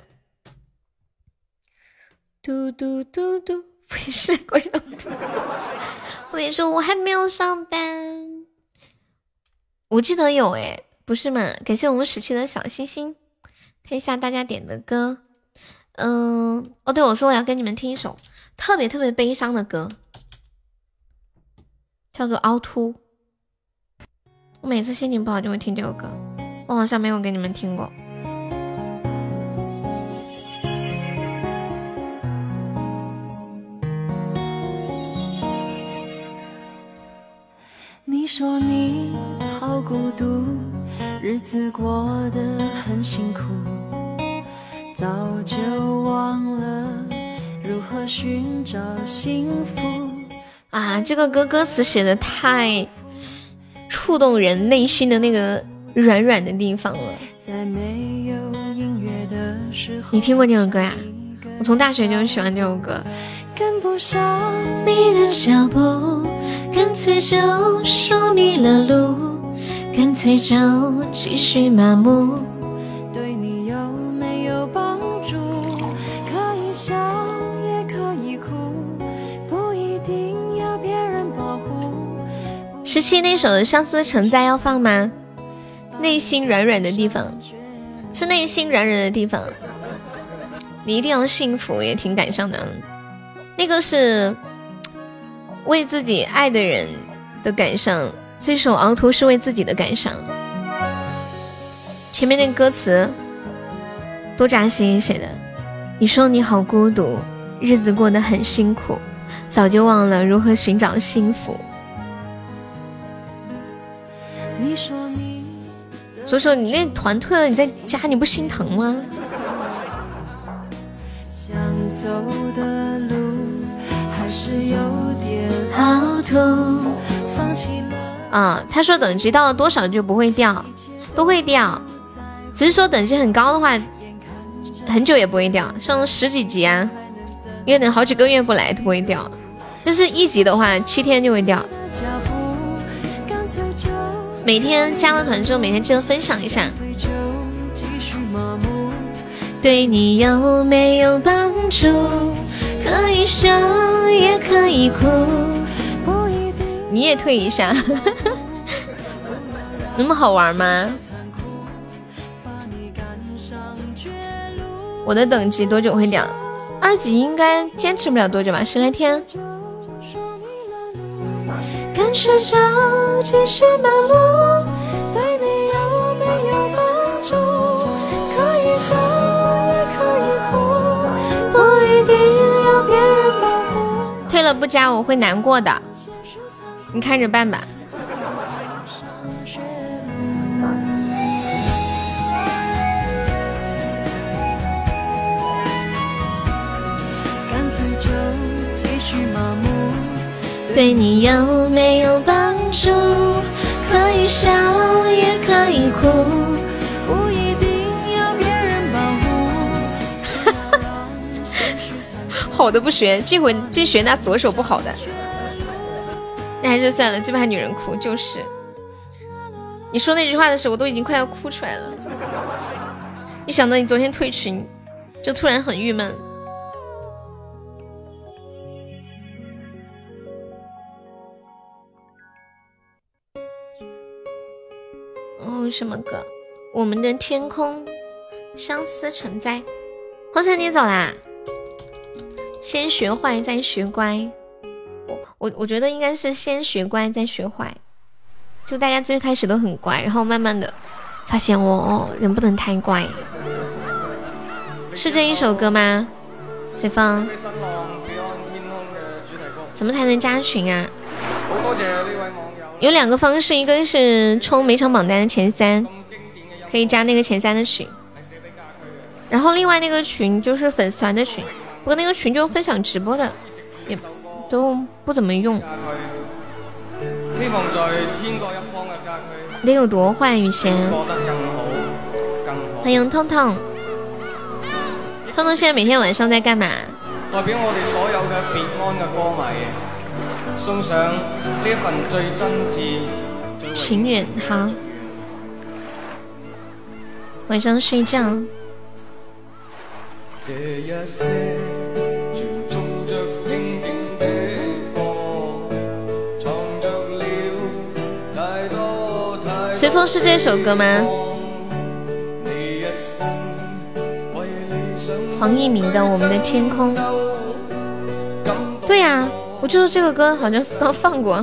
嘟嘟嘟嘟，不是过热度。我跟你说，我还没有上班。我记得有哎，不是嘛？感谢我们十七的小星星，看一下大家点的歌。嗯，哦对，我说我要跟你们听一首特别特别悲伤的歌，叫做《凹凸》。我每次心情不好就会听这首歌，我好像没有给你们听过。说你好孤独，日子过得很辛苦，早就忘了如何寻找幸福。啊，这个歌歌词写的太……触动人内心的那个软软的地方了。你听过这首歌呀？我从大学就喜欢这首歌。跟不上你的脚步，干脆就说迷了路，干脆就继续麻木。对你有没有帮助？可以笑也可以哭，不一定要别人保护。十七那首《相思成灾》要放吗？内心软软的地方，是内心软软的地方。你一定要幸福，也挺感伤的。那个是为自己爱的人的感伤，这首《凹凸》是为自己的感伤。前面那歌词多扎心写的。你说你好孤独，日子过得很辛苦，早就忘了如何寻找幸福。所以说你那团退了，你在家你不心疼吗？想走的啊，他说等级到了多少就不会掉，都会掉，只是说等级很高的话，很久也不会掉，像十几级啊，因为等好几个月不来都不会掉，但是一级的话七天就会掉。每天加了团之后，每天记得分享一下。对你有没有帮助？可以笑也可以哭。你也退一下，那么好玩吗？我的等级多久会掉？二级应该坚持不了多久吧，十来天。干脆就继续忙碌，对你有没有帮助？了不加我会难过的，你看着办吧。干脆就继续麻木。对你有没有帮助？可以笑也可以哭，好的不学，这回这学那左手不好的，那还是算了，最怕女人哭。就是，你说那句话的时候，我都已经快要哭出来了。一想到你昨天退群，就突然很郁闷。哦，什么歌？我们的天空，相思成灾。红尘，你走啦？先学坏再学乖。我我我觉得应该是先学乖再学坏。就大家最开始都很乖，然后慢慢的发现我人不能太乖。是这一首歌吗？随风。怎么才能加群啊？有两个方式，一个是冲每场榜单的前三，可以加那个前三的群。然后另外那个群就是粉丝团的群，不过那个群就分享直播的，也都不怎么用。希望在天各一方嘅家區，你有多坏，雨贤？欢迎痛痛。痛痛现在每天晚上在干嘛？代表我哋所有嘅别安嘅歌迷。送上呢份最真挚。情人好，晚上睡觉。随风是这首歌吗？黄一鸣的《我们的天空》。对呀。我就说这个歌好像刚放过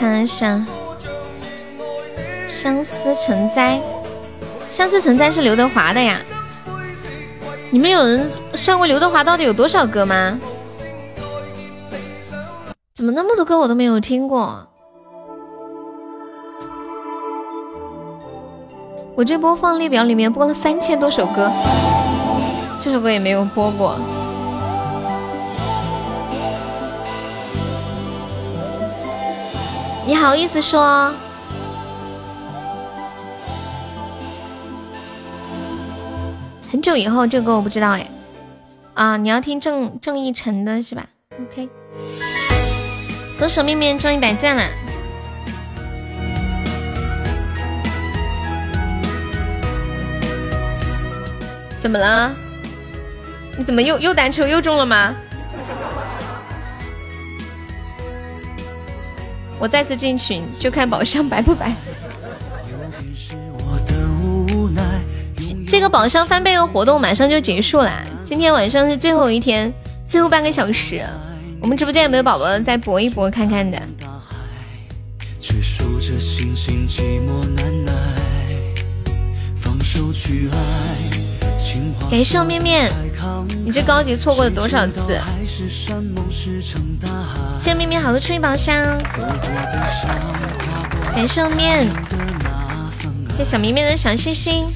看一下。相思成灾，相思成灾是刘德华的呀。你们有人算过刘德华到底有多少歌吗？怎么那么多歌我都没有听过？我这播放列表里面播了三千多首歌，这首歌也没有播过。你好意思说？很久以后这歌我不知道哎。啊，你要听郑郑义成的是吧？OK。歌手面面中一百赞了。怎么了？你怎么又又单抽又中了吗？我再次进群就看宝箱白不白。这个宝箱翻倍的活动马上就结束啦，今天晚上是最后一天，最后半个小时，我们直播间有没有宝宝再搏一搏看看的？感谢我面面，你这高级错过了多少次？谢谢面面好的初一宝箱，感谢面，谢谢小面面的小心心。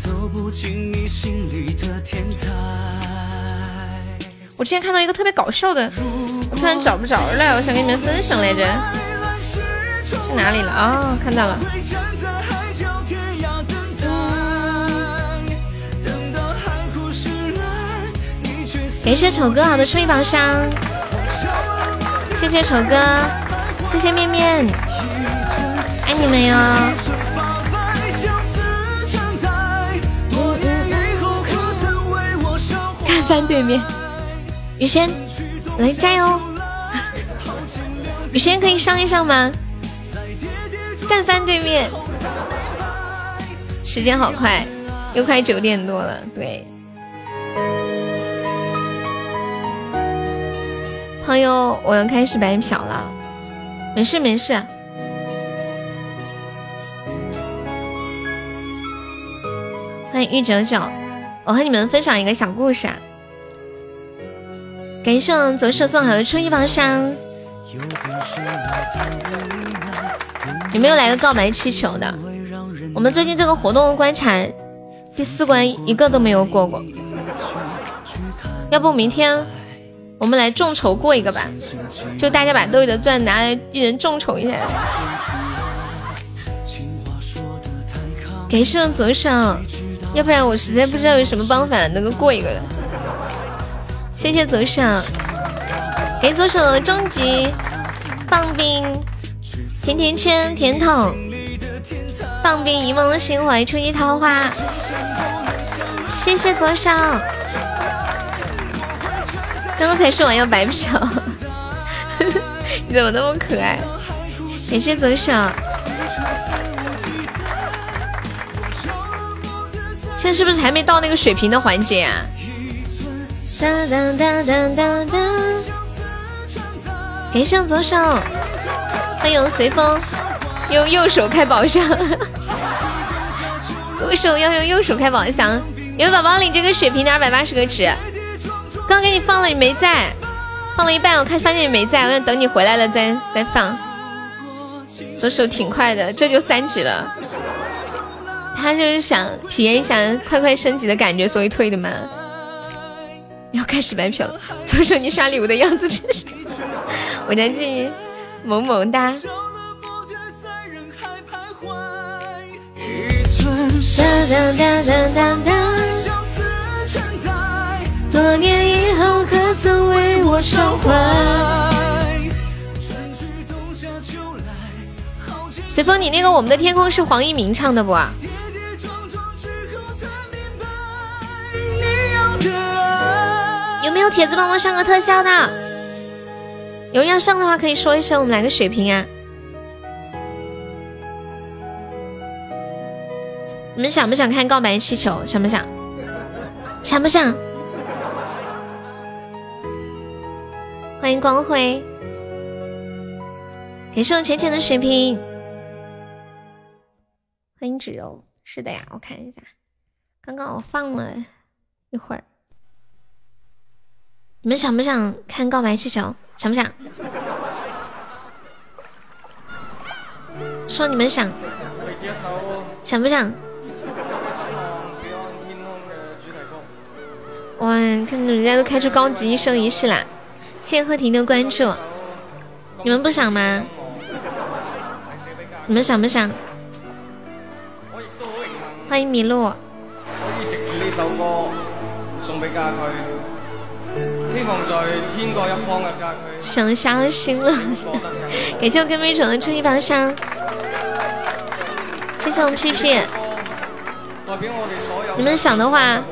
我之前看到一个特别搞笑的，我突然找不着了，我想跟你们分享来着，去哪里了？哦，看到了。感谢丑哥好的初一宝箱，谢谢丑哥，谢谢面面，爱你们哟。看翻对面，雨轩，来加油！雨轩可以上一上吗？干翻对面，时间好快，又快九点多了。对，朋友，我要开始白嫖了，没事没事。欢迎玉九九，我和你们分享一个小故事啊。感谢我们左手送好的初一宝箱。有没有来个告白气球的？我们最近这个活动观察，第四关一个都没有过过。要不明天我们来众筹过一个吧？就大家把兜里的钻拿来，一人众筹一下。感谢左手。要不然我实在不知道有什么方法能够过一个了。谢谢左手，给左手终极棒冰甜甜圈甜筒，棒冰一梦心怀初一桃花。谢谢左手，刚 刚才说完要白嫖，你怎么那么可爱？感谢左手。现在是不是还没到那个水平的环节啊？哒哒哒哒哒哒！给上左手，欢迎随风，用右手开宝箱。左手要用右手开宝箱。有宝宝领这个血瓶的二百八十个值，刚给你放了，你没在，放了一半，我看发现你没在，我想等你回来了再再放。左手挺快的，这就三指了。他就是想体验一下快快升级的感觉，所以退的嘛。要开始白嫖了，左手你刷礼物的样子真是，我家静萌萌哒。哒哒哒哒哒哒。多年以后可曾为我伤怀？随风，你那个我们的天空是黄一鸣唱的不？有没有铁子帮忙上个特效的？有人要上的话可以说一声，我们来个水平啊！你们想不想看告白气球？想不想？想不想？欢迎光辉，感谢我浅浅的水瓶。欢迎芷柔，是的呀，我看一下，刚刚我放了一会儿。你们想不想看告白气球？想不想？说你们想。想不想？哇，看人家都开出高级一生一世啦！谢谢贺婷的关注。你们不想吗？你们想不想？欢迎麋鹿。想伤心了，感谢我跟妹宠的初一宝箱，谢谢我屁屁。你们想的话，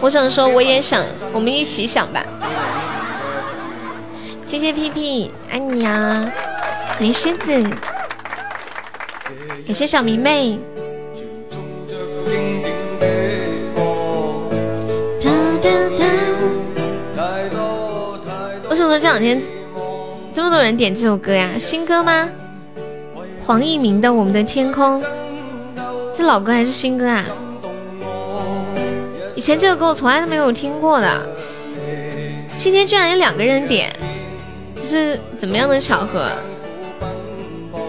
我想说我也想，我们一起想吧。谢谢屁屁，爱你啊，林狮子，感谢小迷妹。为什么这两天这么多人点这首歌呀？新歌吗？黄义明的《我们的天空》，这老歌还是新歌啊？以前这个歌我从来都没有听过的，今天居然有两个人点，这是怎么样的巧合？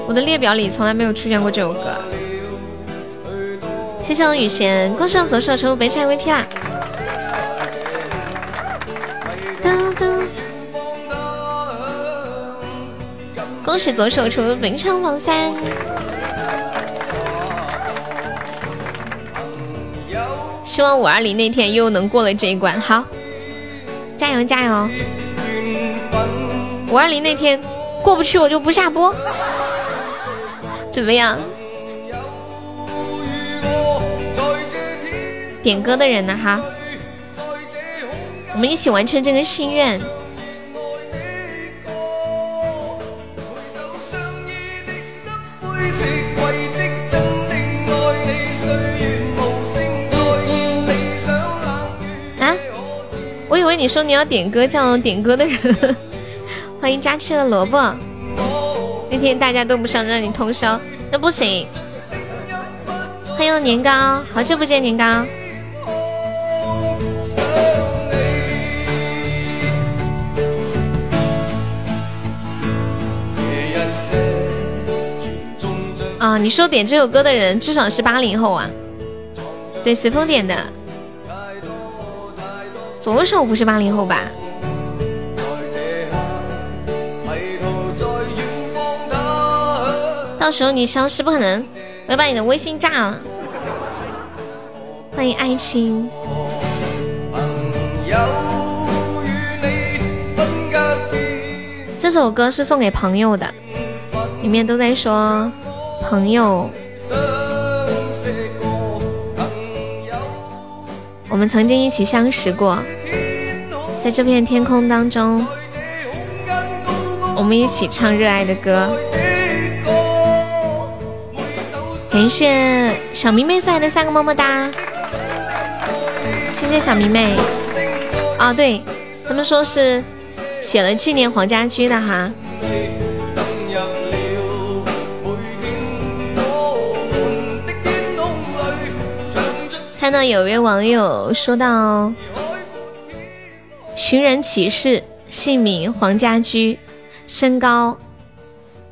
我的列表里从来没有出现过这首歌。谢谢我雨贤，恭喜我左手成为白菜 VP 啦！恭喜左手出本场榜三，希望五二零那天又能过了这一关。好，加油加油！五二零那天过不去，我就不下播。怎么样？点歌的人呢？哈。我们一起完成这个心愿。你说你要点歌，叫点歌的人，欢迎佳期的萝卜。那天大家都不想让你通宵，那不行。欢迎年糕，好久不见年糕。啊，你说点这首歌的人至少是八零后啊？对，随风点的。左手不是八零后吧？到时候你消失不可能，我要把你的微信炸了。欢迎爱情。这首歌是送给朋友的，里面都在说朋友。我们曾经一起相识过，在这片天空当中，我们一起唱热爱的歌。感谢小迷妹送来的三个么么哒，谢谢小迷妹。啊，对他们说是写了纪念黄家驹的哈。看到有位网友说到，寻人启事，姓名黄家驹，身高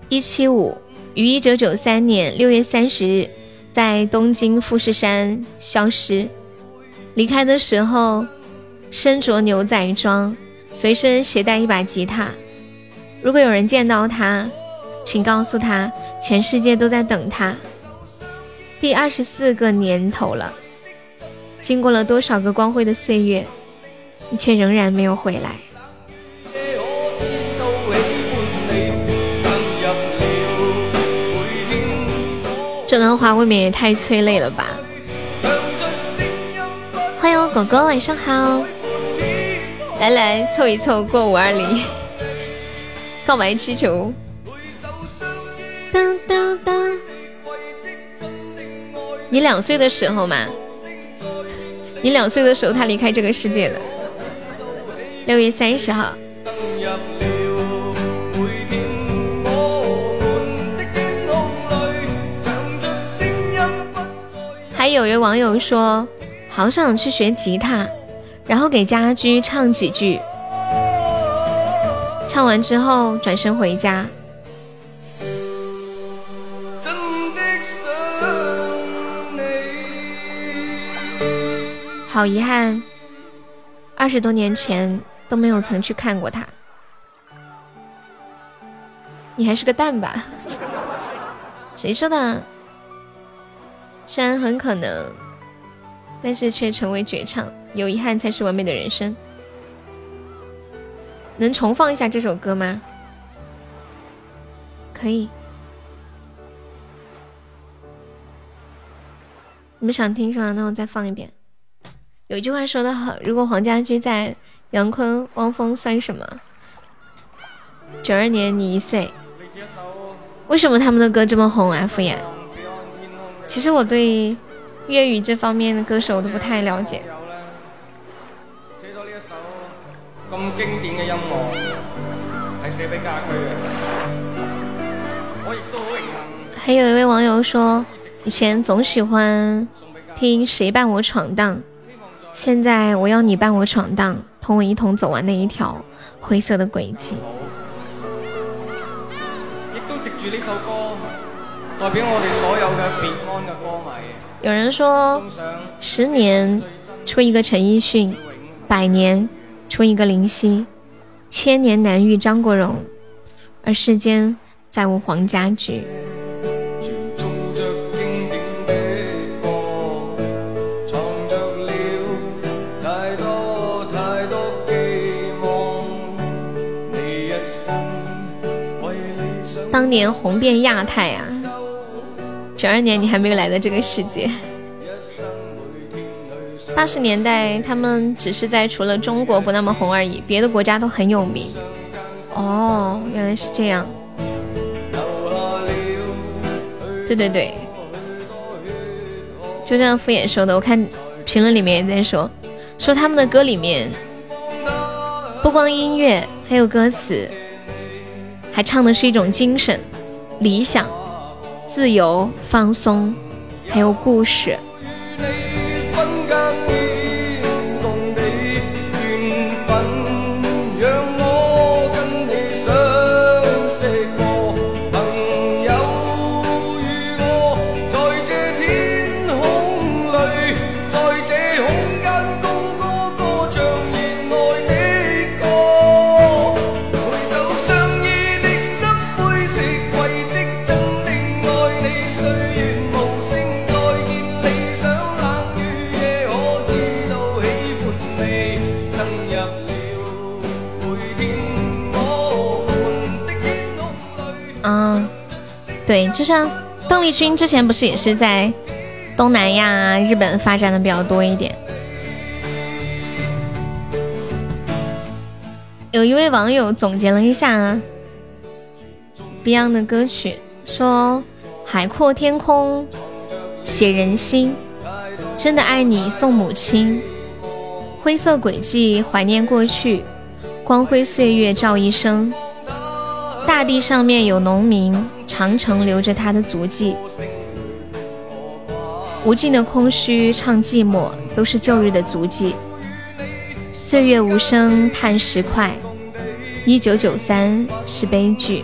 一七五，于一九九三年六月三十日在东京富士山消失。离开的时候身着牛仔装，随身携带一把吉他。如果有人见到他，请告诉他，全世界都在等他。第二十四个年头了。经过了多少个光辉的岁月，你却仍然没有回来。这段话未免也太催泪了吧！欢迎狗狗，晚上好。来来，凑一凑过五二零，告白气球。当当当。你两岁的时候嘛。你两岁的时候，他离开这个世界的。六月三十号。还有位网友说，好想去学吉他，然后给家居唱几句，唱完之后转身回家。好遗憾，二十多年前都没有曾去看过他。你还是个蛋吧？谁说的？虽然很可能，但是却成为绝唱。有遗憾才是完美的人生。能重放一下这首歌吗？可以。你们想听是吗？那我再放一遍。有一句话说的好，如果黄家驹在，杨坤、汪峰算什么？九二年你一岁，为什么他们的歌这么红啊？敷衍。其实我对粤语这方面的歌手我都不太了解。写咗呢一首咁经典嘅音乐，系写俾家居嘅。我亦都好荣幸。还有一位网友说，以前总喜欢听《谁伴我闯荡》。现在我要你伴我闯荡，同我一同走完那一条灰色的轨迹。亦都藉住呢首歌，代表我哋所有嘅别安嘅歌迷。有人说，十年出一个陈奕迅，百年出一个林夕，千年难遇张国荣，而世间再无黄家驹。年红遍亚太啊！九二年你还没有来到这个世界。八十年代他们只是在除了中国不那么红而已，别的国家都很有名。哦，原来是这样。对对对，就这样敷衍说的。我看评论里面也在说，说他们的歌里面不光音乐，还有歌词，还唱的是一种精神、理想、自由、放松，还有故事。像邓丽君之前不是也是在东南亚、日本发展的比较多一点。有一位网友总结了一下啊，Beyond 的歌曲说：“海阔天空写人心，真的爱你送母亲，灰色轨迹怀念过去，光辉岁月照一生。大地上面有农民。”长城留着他的足迹，无尽的空虚唱寂寞，都是旧日的足迹。岁月无声叹时快，一九九三是悲剧。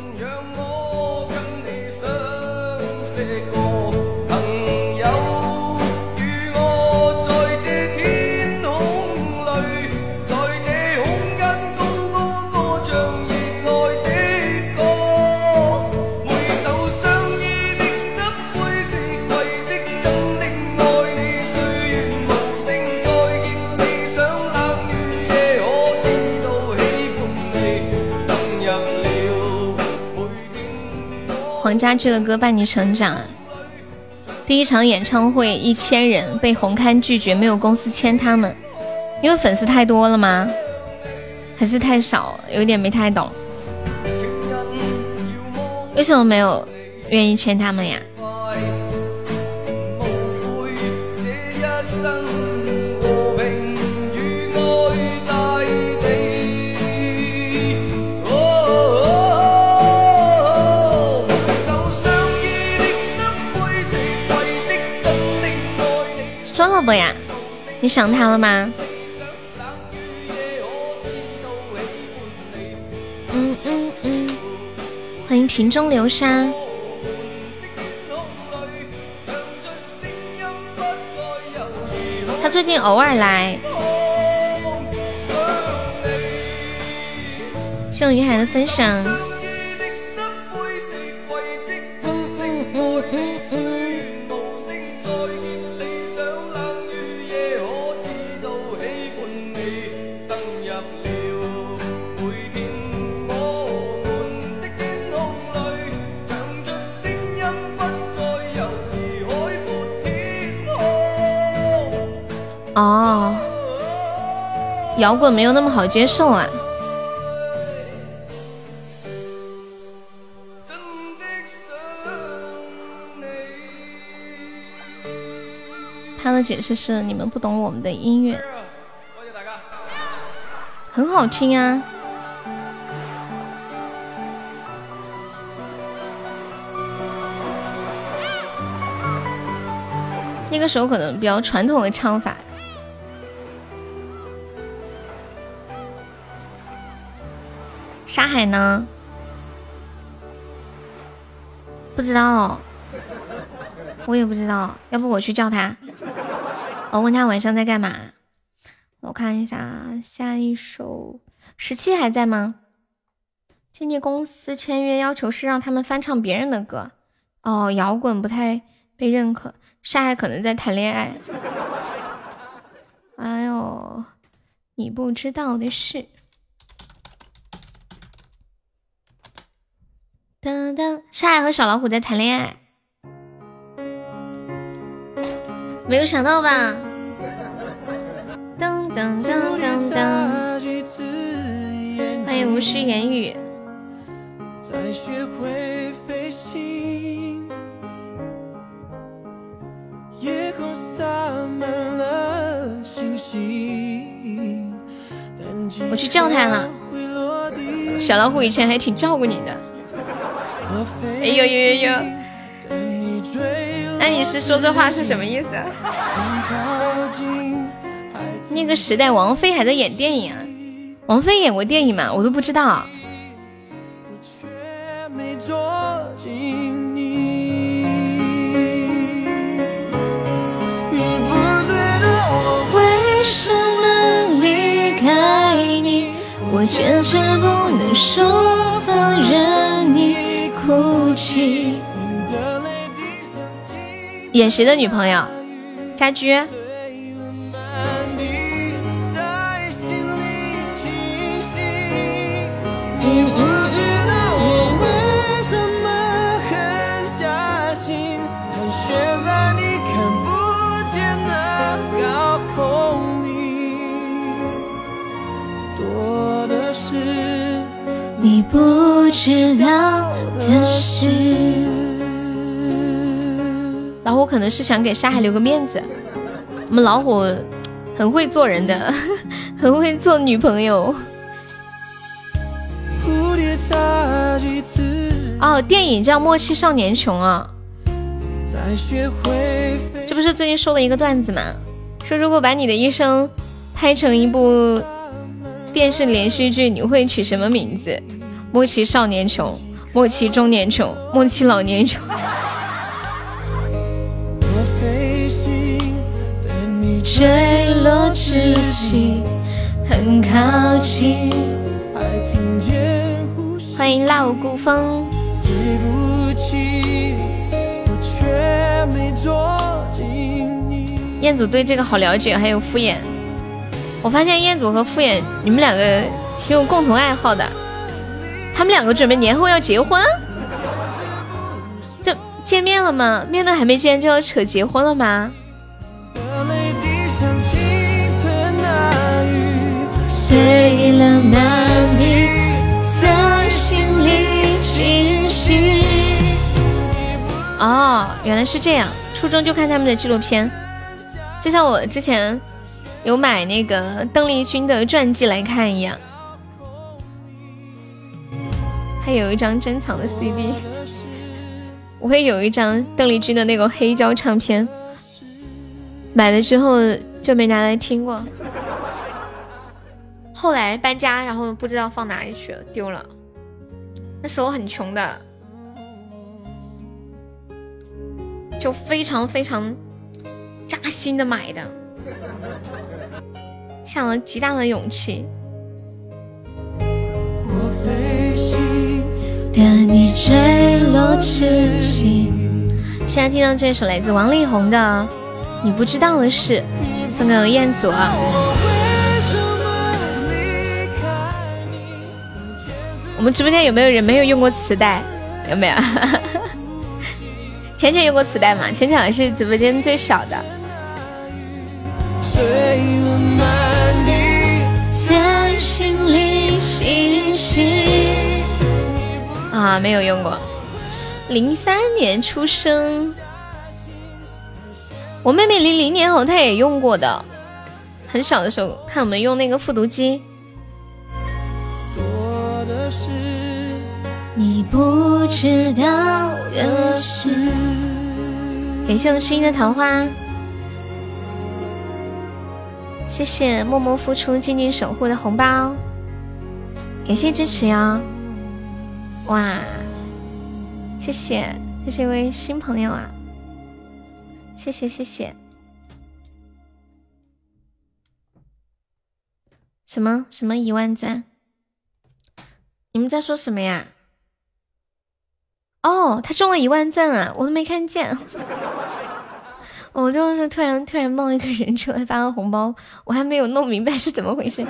家驹的歌伴你成长。第一场演唱会一千人被红刊拒绝，没有公司签他们，因为粉丝太多了吗？还是太少？有点没太懂。为什么没有愿意签他们呀？不呀，你想他了吗？嗯嗯嗯，欢迎瓶中流沙。他最近偶尔来。谢于海的分享。摇滚没有那么好接受啊。他的解释是：你们不懂我们的音乐，很好听啊。那个时候可能比较传统的唱法。海呢？不知道，我也不知道。要不我去叫他，我问他晚上在干嘛。我看一下，下一首十七还在吗？经纪公司签约要求是让他们翻唱别人的歌。哦，摇滚不太被认可。沙海可能在谈恋爱。哎呦，你不知道的事。噔噔，沙海和小老虎在谈恋爱，没有想到吧？噔噔噔噔噔，欢迎无需言语。我我去叫他了。小老虎以前还挺照顾你的。哎呦呦呦呦！那你是说这话是什么意思？那个时代，王菲还在演电影啊？王菲演过电影吗？我都不知道。为什么离开你，我坚持不能说放任你哭泣。演谁的女朋友？家驹。你不知道的事。老虎可能是想给沙海留个面子。我们老虎很会做人的，很会做女朋友。哦，电影叫《莫欺少年穷》啊。这不是最近说了一个段子吗？说如果把你的一生拍成一部电视连续剧，你会取什么名字？莫欺少年穷，莫欺中年穷，莫欺老年穷。坠落之际，很靠近。欢迎蜡无孤风。彦祖对这个好了解，还有敷衍。我发现彦祖和敷衍，你们两个挺有共同爱好的。他们两个准备年后要结婚，就见面了吗？面都还没见就要扯结婚了吗？碎了满地的心里清晰哦，原来是这样。初中就看他们的纪录片，就像我之前有买那个邓丽君的传记来看一样。还有一张珍藏的 CD，我会有一张邓丽君的那个黑胶唱片，买了之后就没拿来听过。后来搬家，然后不知道放哪里去了，丢了。那时候很穷的，就非常非常扎心的买的，下了极大的勇气。你坠落之际。现在听到这首来自王力宏的《你不知道的事》，送给彦祖。我们直播间有没有人没有用过磁带？有没有？浅浅用过磁带吗？浅浅好像是直播间最少的。在心里星星。啊，没有用过。零三年出生，我妹妹零零年后她也用过的，很小的时候看我们用那个复读机。你不知道的事。感谢我们声音的桃花，谢谢默默付出、静静守护的红包，感谢支持哟。哇，谢谢，这是一位新朋友啊！谢谢谢谢。什么什么一万赞？你们在说什么呀？哦，他中了一万赞啊！我都没看见。我就是突然突然冒一个人出来发个红包，我还没有弄明白是怎么回事。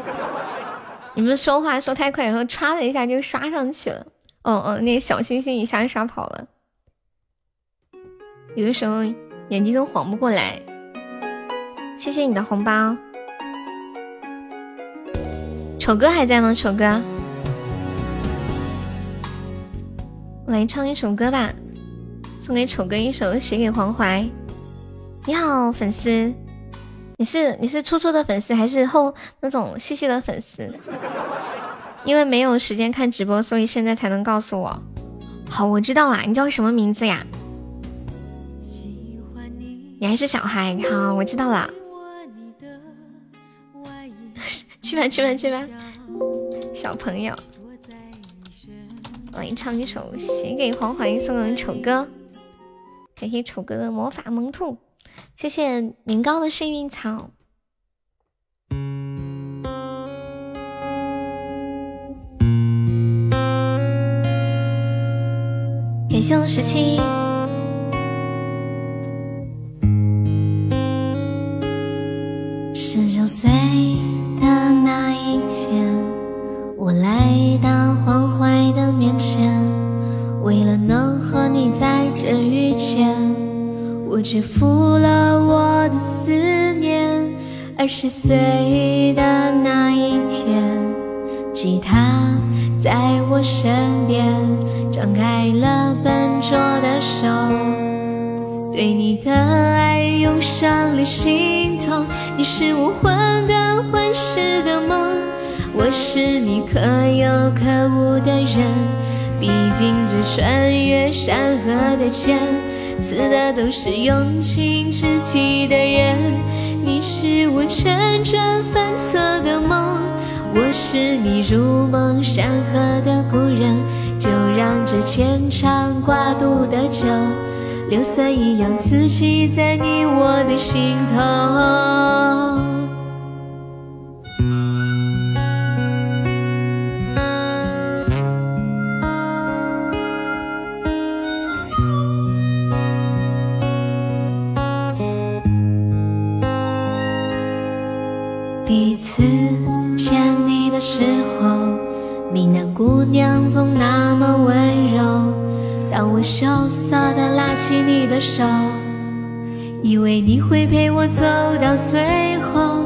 你们说话说太快，然后唰的一下就刷上去了。哦哦，那个小星星一下刷跑了，有的时候眼睛都晃不过来。谢谢你的红包，丑哥还在吗？丑哥，我来唱一首歌吧，送给丑哥一首《写给黄淮》。你好，粉丝，你是你是初初的粉丝还是后那种细细的粉丝？因为没有时间看直播，所以现在才能告诉我。好，我知道啦，你叫什么名字呀？你还是小孩，好，我知道了。去吧去吧去吧，小朋友。我来唱一首《写给黄淮》，送给丑哥。感谢丑哥的魔法萌兔。谢谢年糕的幸运草，感谢我十七。十九岁的那一天，我来到黄淮的面前，为了能和你在这遇见。我支付了我的思念。二十岁的那一天，吉他在我身边，张开了笨拙的手，对你的爱涌上了心头。你是我患得患失的梦，我是你可有可无的人。毕竟这穿越山河的剑。刺的都是用情至极的人，你是我辗转反侧的梦，我是你如梦山河的故人，就让这牵肠挂肚的酒，硫酸一样刺激在你我的心头。会陪我走到最后，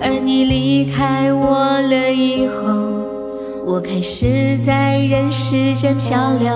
而你离开我了以后。我开始在人世间漂流，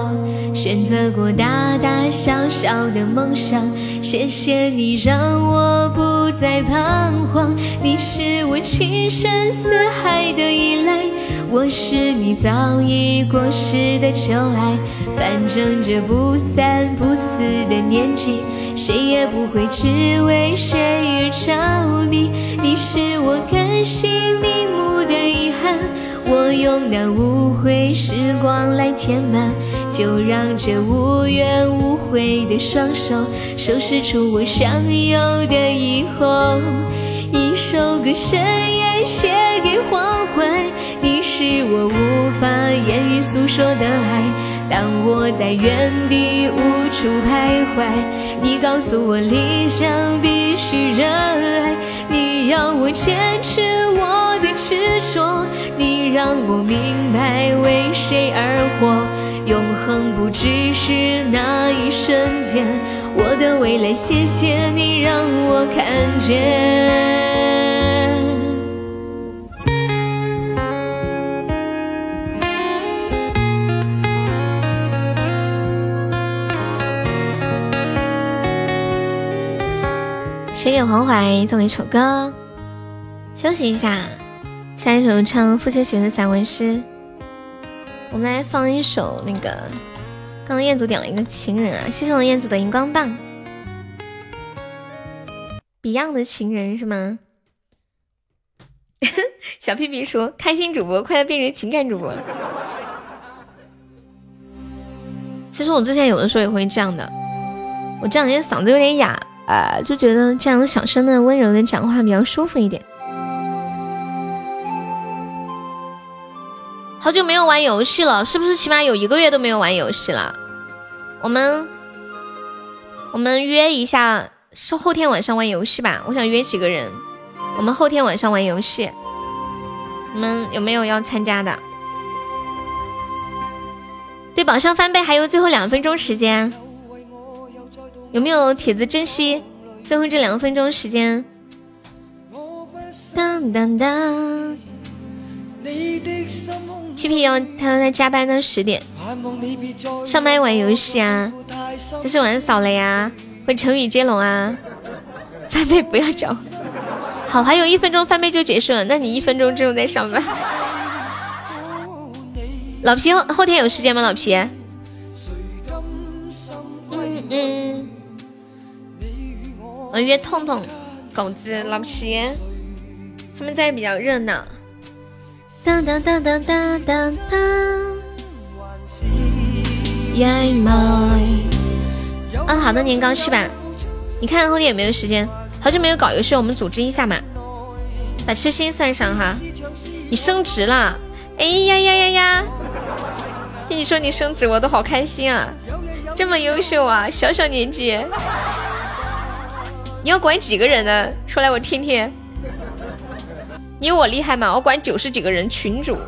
选择过大大小小的梦想。谢谢你让我不再彷徨，你是我情深似海的依赖，我是你早已过时的旧爱。反正这不散不死的年纪，谁也不会只为谁而着迷。你是我甘心瞑目的遗憾。我用那无悔时光来填满，就让这无怨无悔的双手收拾出我想有的以后。一首歌深夜写给黄淮，你是我无法言语诉说的爱。当我在原地无处徘徊，你告诉我理想必须热爱，你要我坚持我的执着。你让我明白为谁而活，永恒不只是那一瞬间。我的未来，谢谢你让我看见。写给黄淮，送一首歌，休息一下。下一首唱傅秋写的散文诗，我们来放一首那个，刚刚彦祖点了一个情人啊，谢谢我彦祖的荧光棒，Beyond 的情人是吗？小屁屁说开心主播快要变成情感主播了。其实我之前有的时候也会这样的，我这两天嗓子有点哑啊，就觉得这样小声的温柔的讲话比较舒服一点。好久没有玩游戏了，是不是起码有一个月都没有玩游戏了？我们我们约一下，是后天晚上玩游戏吧？我想约几个人，我们后天晚上玩游戏，你们有没有要参加的？对，宝箱翻倍还有最后两分钟时间，有没有铁子珍惜最后这两分钟时间？当当当。屁屁要他要在加班到十点，上麦玩游戏啊，这是玩扫雷啊，会成语接龙啊，翻倍不要找。好，还有一分钟翻倍就结束了，那你一分钟之后再上班。老皮后后天有时间吗？老皮？嗯嗯。我约痛痛、狗子、老皮，他们在比较热闹。当当当当当当当。嗯，好的，年糕去吧。你看后天有没有时间？好久没有搞游戏，我们组织一下嘛。把痴心算上哈。你升职了？哎呀呀呀呀！听你说你升职，我都好开心啊！这么优秀啊，小小年纪。你要管几个人呢？说来我听听。你有我厉害吗？我管九十几个人群主。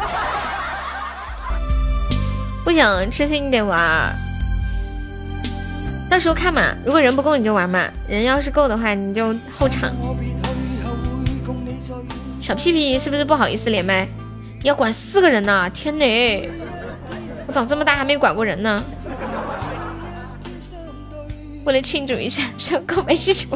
不想吃心你得玩，到时候看嘛。如果人不够你就玩嘛，人要是够的话你就后场。小屁屁是不是不好意思连麦？要管四个人呢？天哪！我长这么大还没管过人呢。为了庆祝一下，上告白气球。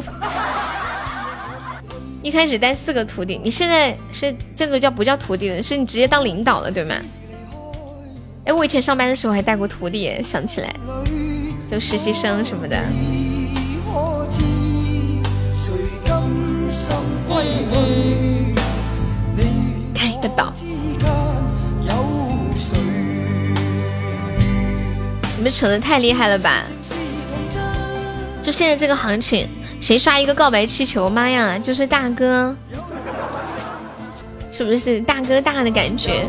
一开始带四个徒弟，你现在是这个叫不叫徒弟了？是你直接当领导了对吗？哎，我以前上班的时候还带过徒弟，想起来，就实习生什么的。看一个岛。你们扯的太厉害了吧！就现在这个行情，谁刷一个告白气球，妈呀，就是大哥，是不是大哥大的感觉？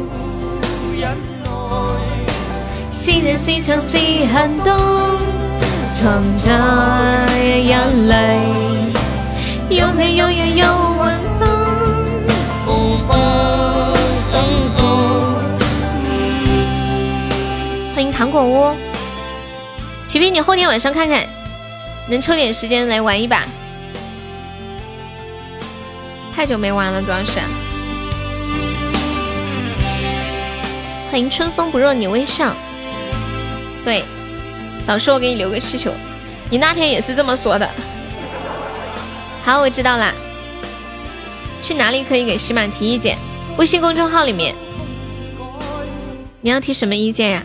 细人细唱细很多，藏在眼泪，有泪有眼有温风。欢迎糖果屋，皮皮，你后天晚上看看，能抽点时间来玩一把。太久没玩了，主要是。欢迎春风不若你微笑。对，早说我给你留个气球，你那天也是这么说的。好，我知道啦。去哪里可以给喜马提意见？微信公众号里面。你要提什么意见呀？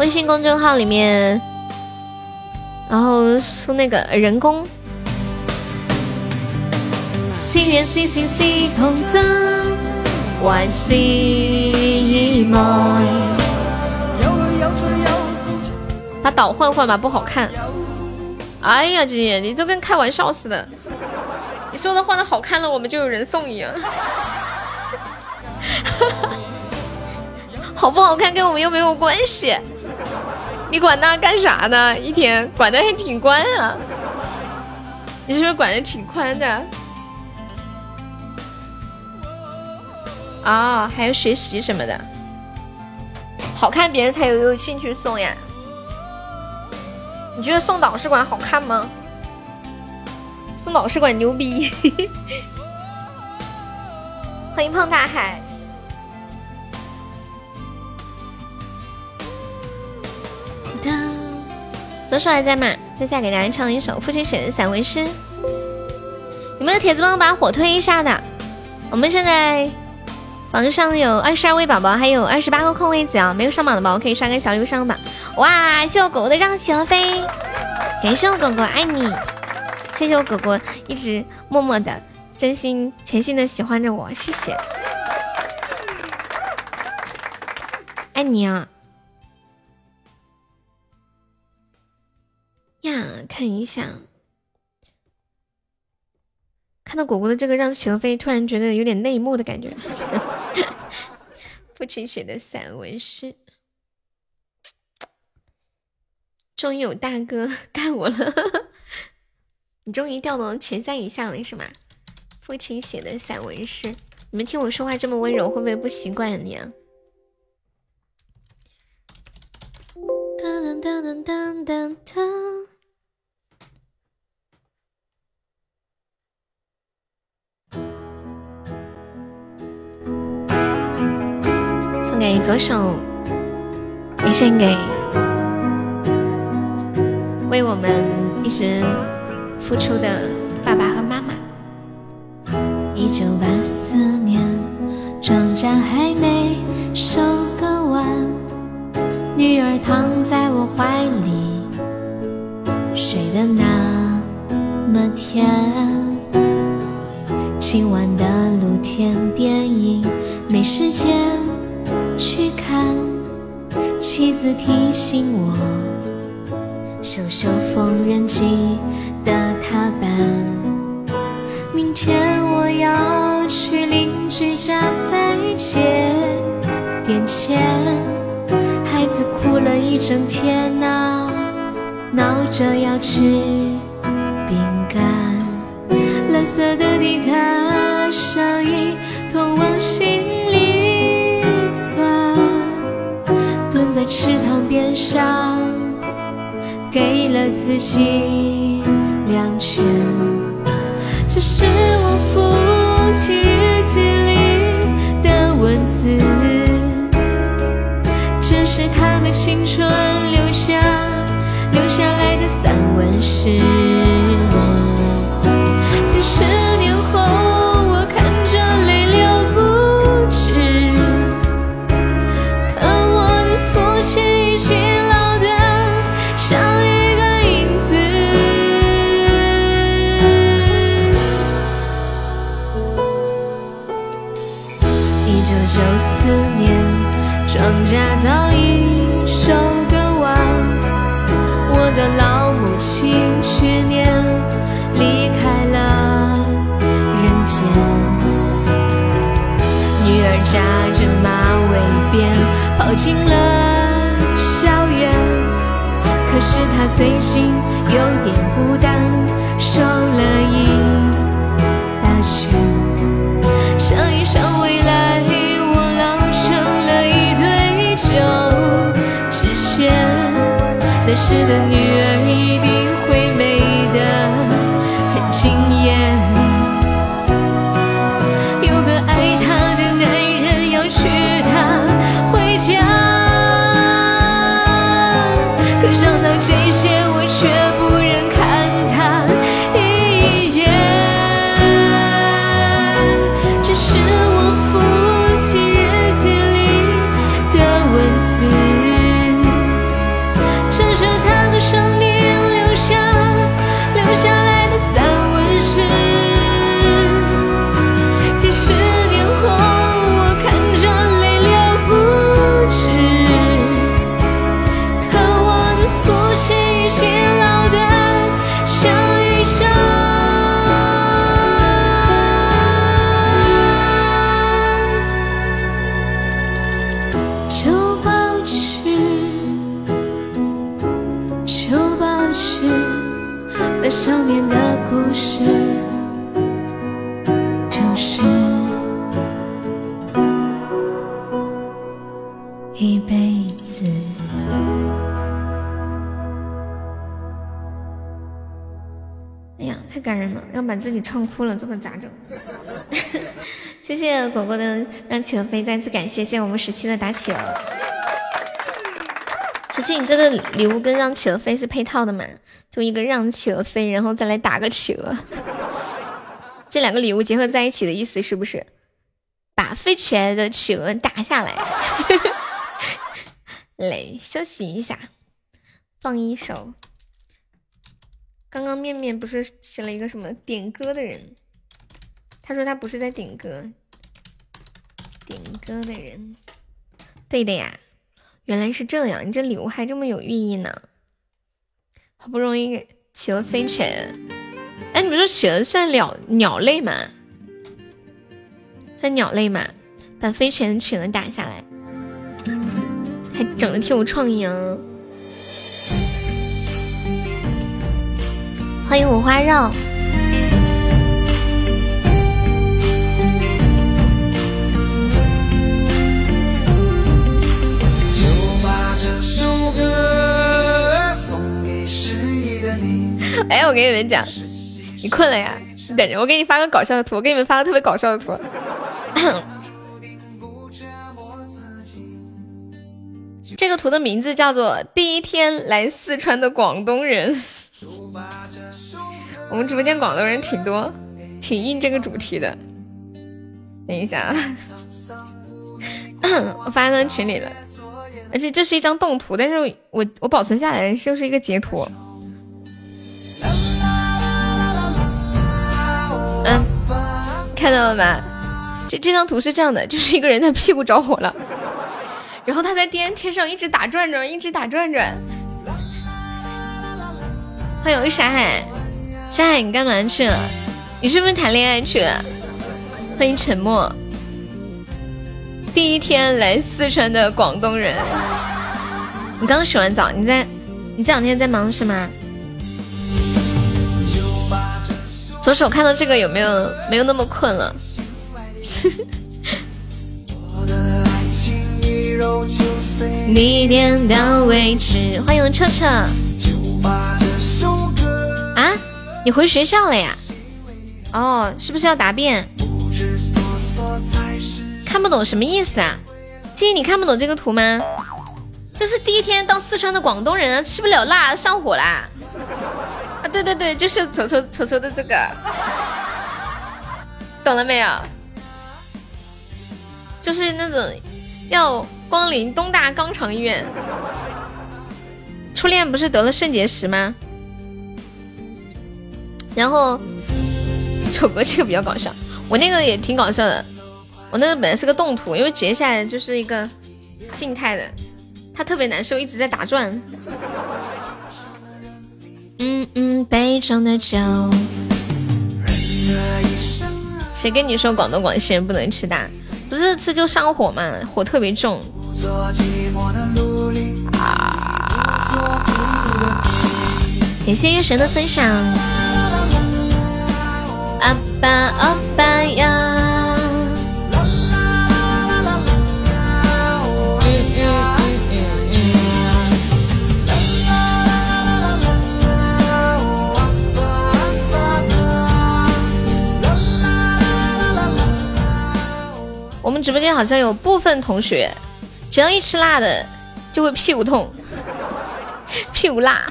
微信公众号里面，然后输那个人工。还是意外。把岛换换吧，不好看。哎呀，姐姐，你都跟开玩笑似的。你说的换的好看了，我们就有人送一样。好不好看跟我们又没有关系。你管那干啥呢？一天管的还挺宽啊。你是不是管的挺宽的？啊，还有学习什么的，好看别人才有有兴趣送呀。你觉得送导师馆好看吗？送导师馆牛逼！欢迎胖大海。左手还在吗？接下来给大家唱一首父亲写的散文诗。有没有铁子帮我把火推一下的？我们现在。榜上有二十二位宝宝，还有二十八个空位子啊！没有上榜的宝宝可以刷个小礼物上榜。哇，谢我狗狗的让企鹅飞，感谢我狗狗爱你，谢谢我狗狗一直默默的、真心全心的喜欢着我，谢谢，爱你啊！呀，看一下。看到果果的这个让企鹅飞，突然觉得有点内幕的感觉。父亲写的散文诗，终于有大哥 干我了！你终于掉到前三以下了是吗？父亲写的散文诗，你们听我说话这么温柔，会不会不习惯你啊？当当当当当当。给左手，也献给为我们一直付出的爸爸和妈妈。一九八四年，庄稼还没收割完，女儿躺在我怀里，睡得那么甜。今晚的露天电影没时间去看，妻子提醒我，修修缝纫机的踏板。明天我要去邻居家再借点钱，孩子哭了一整天呐，闹着要吃饼干。蓝色的迪卡上衣池塘边上，给了自己两拳。这是我父亲日记里的文字，这是他的青春留下留下来的散文诗。进了校园，可是他最近有点孤单，瘦了一大圈。想一想未来，我老成了一堆旧纸屑，那时的女哭了，这可咋整？谢谢果果的让企鹅飞，再次感谢，谢谢我们十七的打企鹅。十七，你这个礼物跟让企鹅飞是配套的嘛？就一个让企鹅飞，然后再来打个企鹅。这两个礼物结合在一起的意思是不是把飞起来的企鹅打下来？来休息一下，放一首。刚刚面面不是写了一个什么点歌的人？他说他不是在点歌，点歌的人，对的呀，原来是这样，你这礼物还这么有寓意呢。好不容易企鹅飞起来了。哎，你们说企鹅算鸟鸟类吗？算鸟类吗？把飞起来的企鹅打下来，还整的挺有创意啊！欢迎五花肉。哎，我跟你们讲，你困了呀？你等着，我给你发个搞笑的图，我给你们发个特别搞笑的图。这个图的名字叫做《第一天来四川的广东人》。我们直播间广东人挺多，挺应这个主题的。等一下，我发到群里了，而且这是一张动图，但是我我保存下来就是一个截图。嗯，看到了吗？这这张图是这样的，就是一个人的屁股着火了，然后他在电天上一直打转转，一直打转转。欢迎沙海，沙海你干嘛去了？你是不是谈恋爱去了？欢迎沉默。第一天来四川的广东人，你刚洗完澡，你在你这两天在忙什么？左手看到这个有没有没有那么困了？你点到为止。欢迎彻彻。啊，你回学校了呀？哦，是不是要答辩？看不懂什么意思啊？静静，你看不懂这个图吗？这是第一天到四川的广东人啊，吃不了辣上火啦。啊，对对对，就是瞅瞅瞅瞅的这个，懂了没有？就是那种要光临东大肛肠医院。初恋不是得了肾结石吗？然后丑哥这个比较搞笑，我那个也挺搞笑的。我那个本来是个动图，因为截下来就是一个静态的，他特别难受，一直在打转。嗯嗯，悲壮的酒。谁跟你说广东广西人不能吃大？不是吃就上火嘛，火特别重。啊！感谢月神的分享。阿爸阿爸呀！我们直播间好像有部分同学，只要一吃辣的就会屁股痛，屁股辣。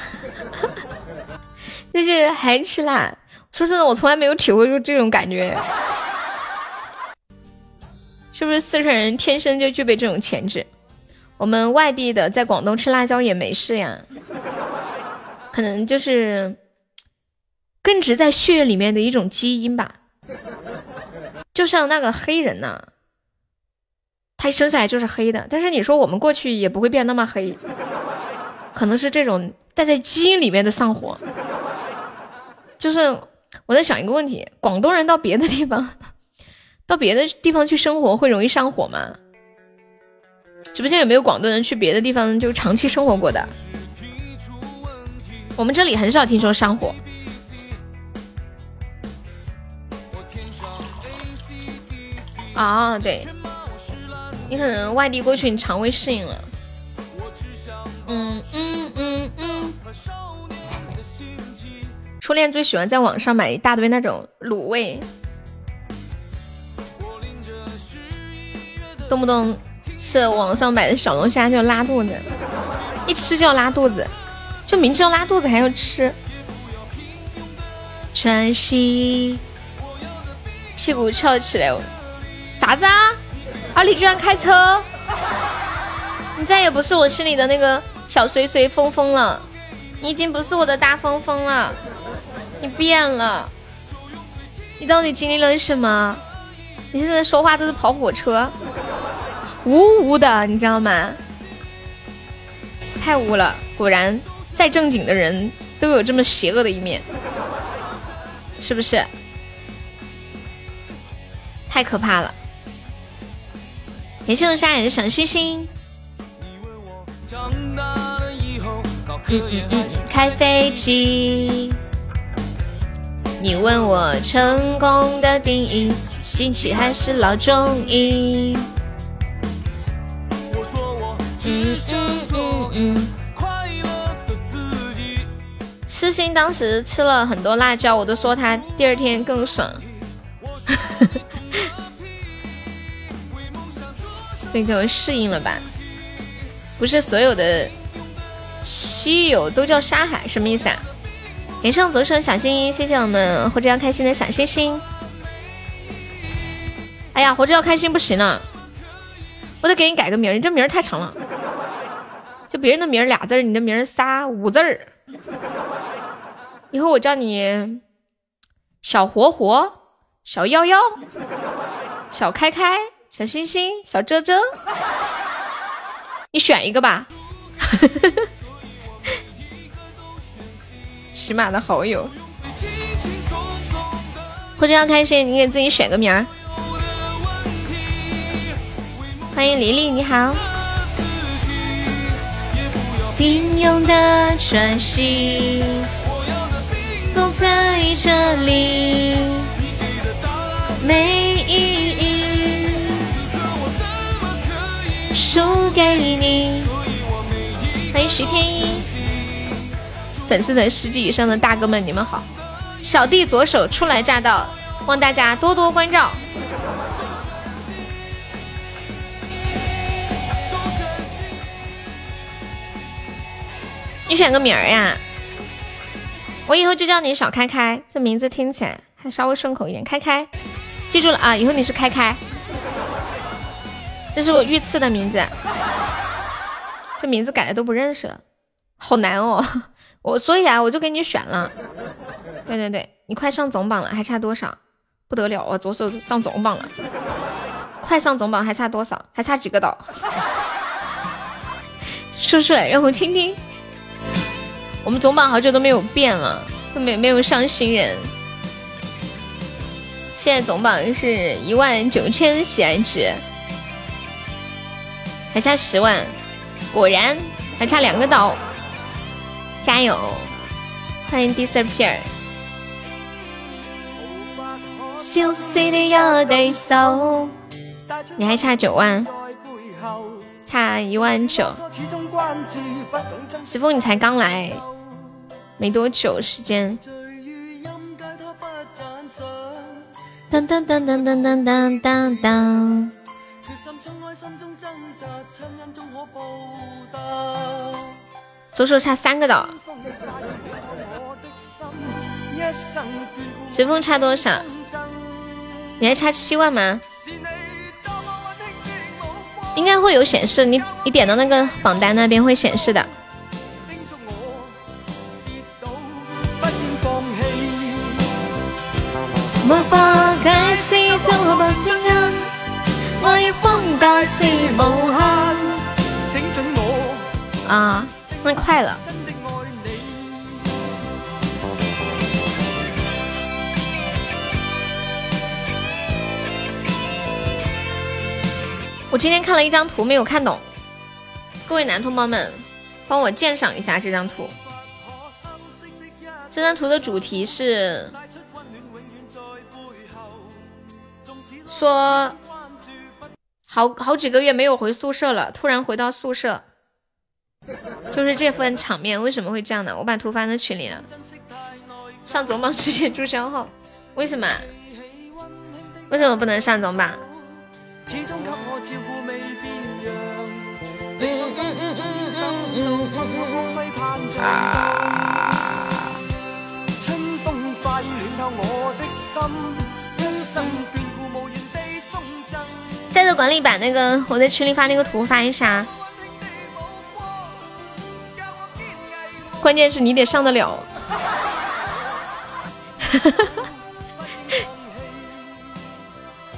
那些还吃辣，说真的，我从来没有体会过这种感觉。是不是四川人天生就具备这种潜质？我们外地的在广东吃辣椒也没事呀，可能就是根植在血液里面的一种基因吧。就像那个黑人呐。他生下来就是黑的，但是你说我们过去也不会变那么黑，可能是这种带在基因里面的上火。就是我在想一个问题：广东人到别的地方，到别的地方去生活会容易上火吗？直播间有没有广东人去别的地方就长期生活过的？我们这里很少听说上火。啊，对。你可能外地过去，你肠胃适应了。嗯嗯初恋最喜欢在网上买一大堆那种卤味，动不动吃网上买的小龙虾就拉肚子，一吃就要拉肚子，就明知道拉肚子还要吃。喘息，屁股翘起来，啥子啊？阿里居然开车，你再也不是我心里的那个小随随风风了，你已经不是我的大风风了，你变了，你到底经历了什么？你现在说话都是跑火车，呜呜的，你知道吗？太污了，果然再正经的人都有这么邪恶的一面，是不是？太可怕了。感谢我沙海的小星星。嗯嗯嗯，开飞机。你问我成功的定义，新奇还是老中医？嗯嗯嗯嗯。痴心当时吃了很多辣椒，我都说他第二天更爽。那就适应了吧？不是所有的稀有都叫沙海，什么意思啊？给上左手小心心，谢谢我们活着要开心的小心心。哎呀，活着要开心不行了，我得给你改个名儿，你这名儿太长了。就别人的名儿俩字儿，你的名儿仨五字儿。以后我叫你小活活、小幺幺、小开开、小星星、小遮遮，你选一个吧。起码的好友，或者要开心，你给自己选个名儿。欢迎黎黎，你好。平庸的喘息，不在这里，没意义。输给你。欢迎徐天一。粉丝团十级以上的大哥们，你们好！小弟左手初来乍到，望大家多多关照。你选个名儿呀？我以后就叫你小开开，这名字听起来还稍微顺口一点。开开，记住了啊！以后你是开开，这是我御赐的名字。这名字改的都不认识了，好难哦。我所以啊，我就给你选了。对对对，你快上总榜了，还差多少？不得了啊，左手上总榜了，快上总榜还差多少？还差几个岛？说出来让我听听。我们总榜好久都没有变了，都没没有上新人。现在总榜是一万九千喜爱值，还差十万，果然还差两个岛。加油！欢迎 disappear。你还差九万，差一万九。师傅，你才刚来，没多久时间。当当当当当当当当当。左手差三个岛，随风差多少？你还差七万吗？应该会有显示，你你点到那个榜单那边会显示的。啊。那快了！我今天看了一张图，没有看懂。各位男同胞们，帮我鉴赏一下这张图。这张图的主题是说，好好几个月没有回宿舍了，突然回到宿舍。就是这份场面，为什么会这样呢？我把图发在群里了。上总榜直接注销号，为什么？为什么不能上总榜？在这管理把那个我在群里发那个图发一下。关键是你得上得了，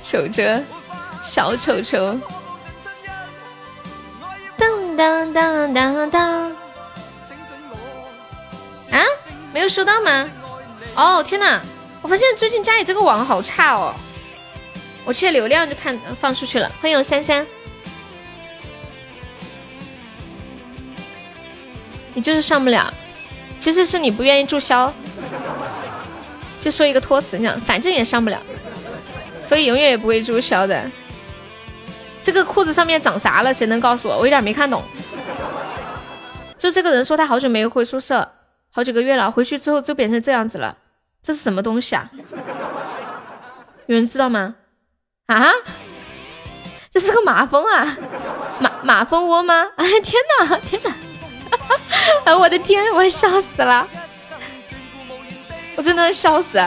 瞅着小丑丑，当当当当当，啊，没有收到吗？哦天哪，我发现最近家里这个网好差哦，我切流量就看放出去了。欢迎我三三。你就是上不了，其实是你不愿意注销，就说一个托词，你想反正也上不了，所以永远也不会注销的。这个裤子上面长啥了？谁能告诉我？我有点没看懂。就这个人说他好久没回宿舍，好几个月了，回去之后就变成这样子了，这是什么东西啊？有人知道吗？啊？这是个马蜂啊？马马蜂窝吗？哎天哪，天哪！哎，我的天，我笑死了！我真的笑死。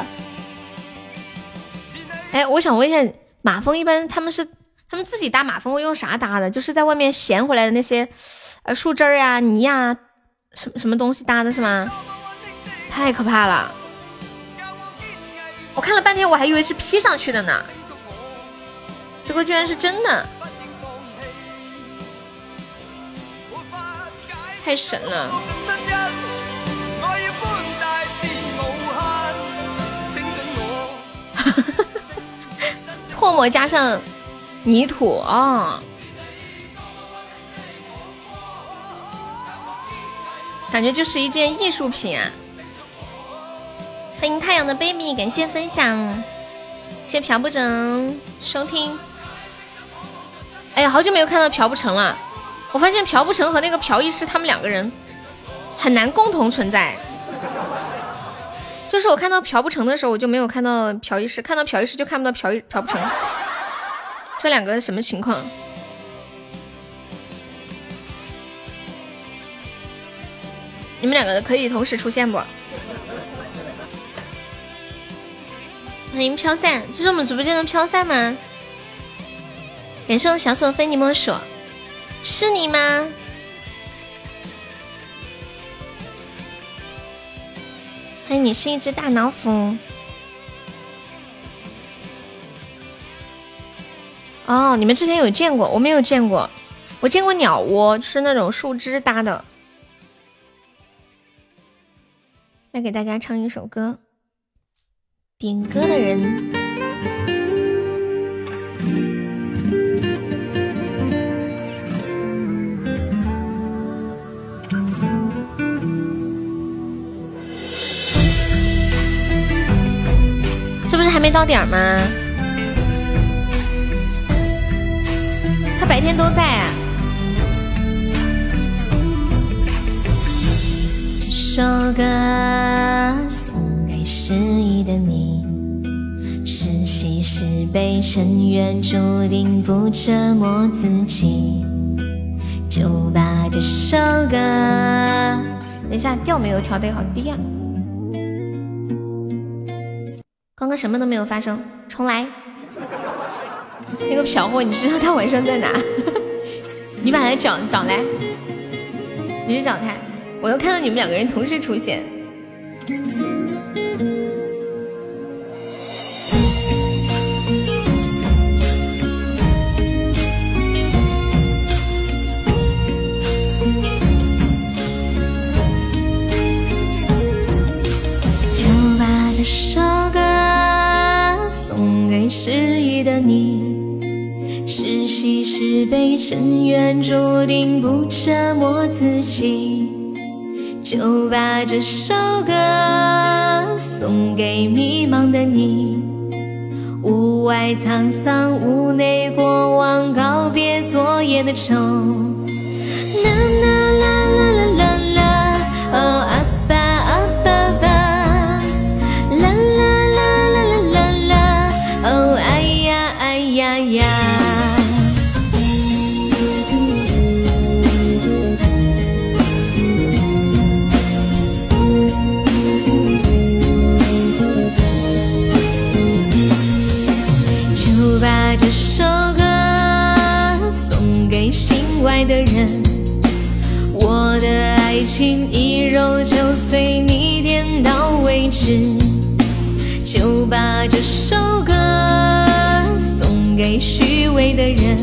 哎，我想问一下，马蜂一般他们是他们自己搭马蜂会用啥搭的？就是在外面衔回来的那些呃树枝儿啊、泥啊，什么什么东西搭的是吗？太可怕了！我看了半天，我还以为是 P 上去的呢，这个居然是真的，太神了！唾沫加上泥土啊，感觉就是一件艺术品啊！欢迎太阳的 baby，感谢分享，谢朴不整收听。哎呀，好久没有看到朴不成了，我发现朴不成和那个朴医师他们两个人很难共同存在。就是我看到朴不成的时候，我就没有看到朴医师；看到朴医师，就看不到朴朴不成。这两个什么情况？你们两个可以同时出现不？欢迎飘散，这是我们直播间的飘散吗？感谢我小锁非你莫属，是你吗？欢迎你是一只大老虎。哦，你们之前有见过，我没有见过。我见过鸟窝，是那种树枝搭的。来给大家唱一首歌，点歌的人。没到点吗？他白天都在啊。这首歌送给失意的你，是喜是悲，尘缘注定不折磨自己。就把这首歌，等一下调没有调的好低啊。刚刚什么都没有发生，重来。那个嫖货，你知道他晚上在哪？你把他找找来，你去找他。我又看到你们两个人同时出现。就把这首失意的你，是喜是悲，尘缘注定不折磨自己。就把这首歌送给迷茫的你，屋外沧桑，屋内过往，告别昨夜的愁。啦啦啦啦啦啦啦，哦的爱情一揉就碎，你点到为止。就把这首歌送给虚伪的人，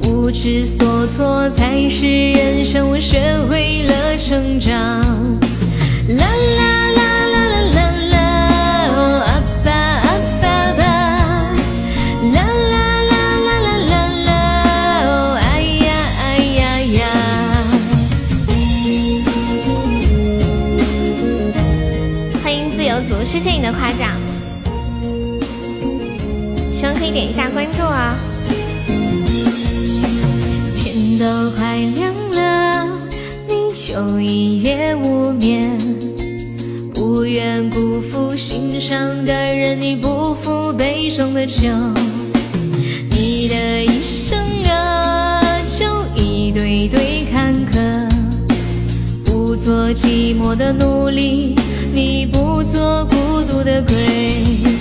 不知所措才是人生，我学会了成长。啦啦的夸奖，希望可以点一下关注啊。天都快亮了，你就一夜无眠。不愿辜负心上的人，你不负杯中的酒。你的一生啊，就一堆堆坎坷，不做寂寞的奴隶，你不做孤的鬼。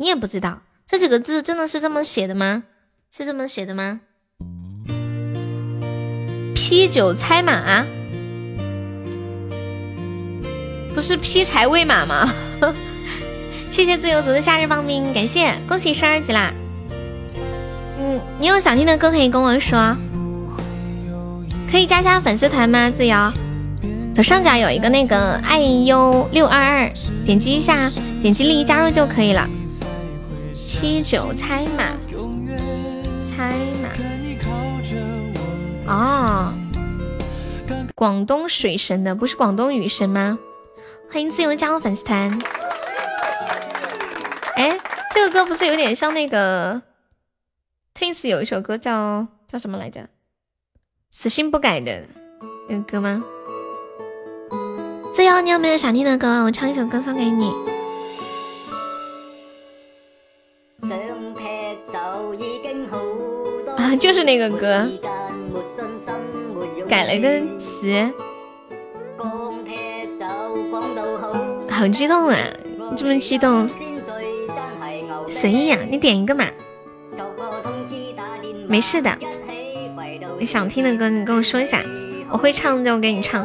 你也不知道这几个字真的是这么写的吗？是这么写的吗？劈酒猜马，不是劈柴喂马吗？谢谢自由族的夏日棒冰，感谢，恭喜升二级啦！嗯，你有想听的歌可以跟我说，可以加加粉丝团吗？自由，左上角有一个那个爱优六二二，点击一下，点击立即加入就可以了。劈酒猜码，猜码，哦，广东水神的不是广东雨神吗？欢迎自由加入粉丝团。哎，这个歌不是有点像那个 Twins 有一首歌叫叫什么来着？死性不改的那个歌吗？自由，你有没有想听的歌？我唱一首歌送给你。啊，就是那个歌，改了个词，好激动啊！这么激动，随意啊，你点一个嘛，没事的。你想听的歌，你跟我说一下，我会唱就给你唱。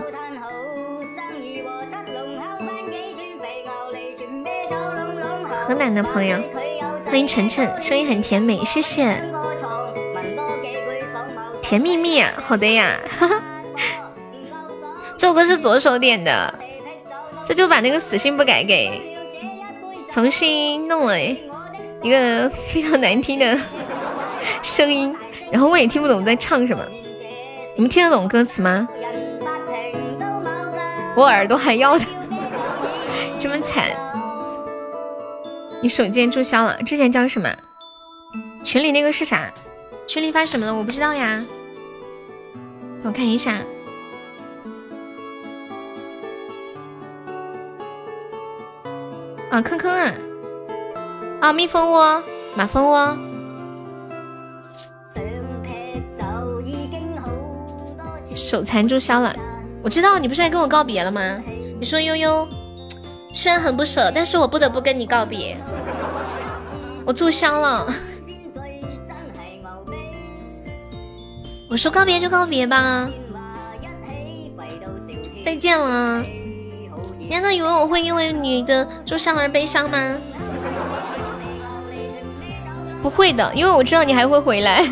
河南的朋友，欢迎晨晨，声音很甜美，谢谢。甜蜜蜜啊，好的呀，这首歌是左手点的，这就把那个死性不改给重新弄了一个非常难听的声音，然后我也听不懂在唱什么。你们听得懂歌词吗？我耳朵还要的，这么惨。你手机注销了，之前叫什么？群里那个是啥？群里发什么了？我不知道呀。我看一下。啊，坑坑啊！啊，蜜蜂窝，马蜂窝。手残注销了，我知道你不是来跟我告别了吗？你说悠悠，虽然很不舍，但是我不得不跟你告别。我注销了，我说告别就告别吧，再见了。你难道以为我会因为你的注销而悲伤吗？不会的，因为我知道你还会回来。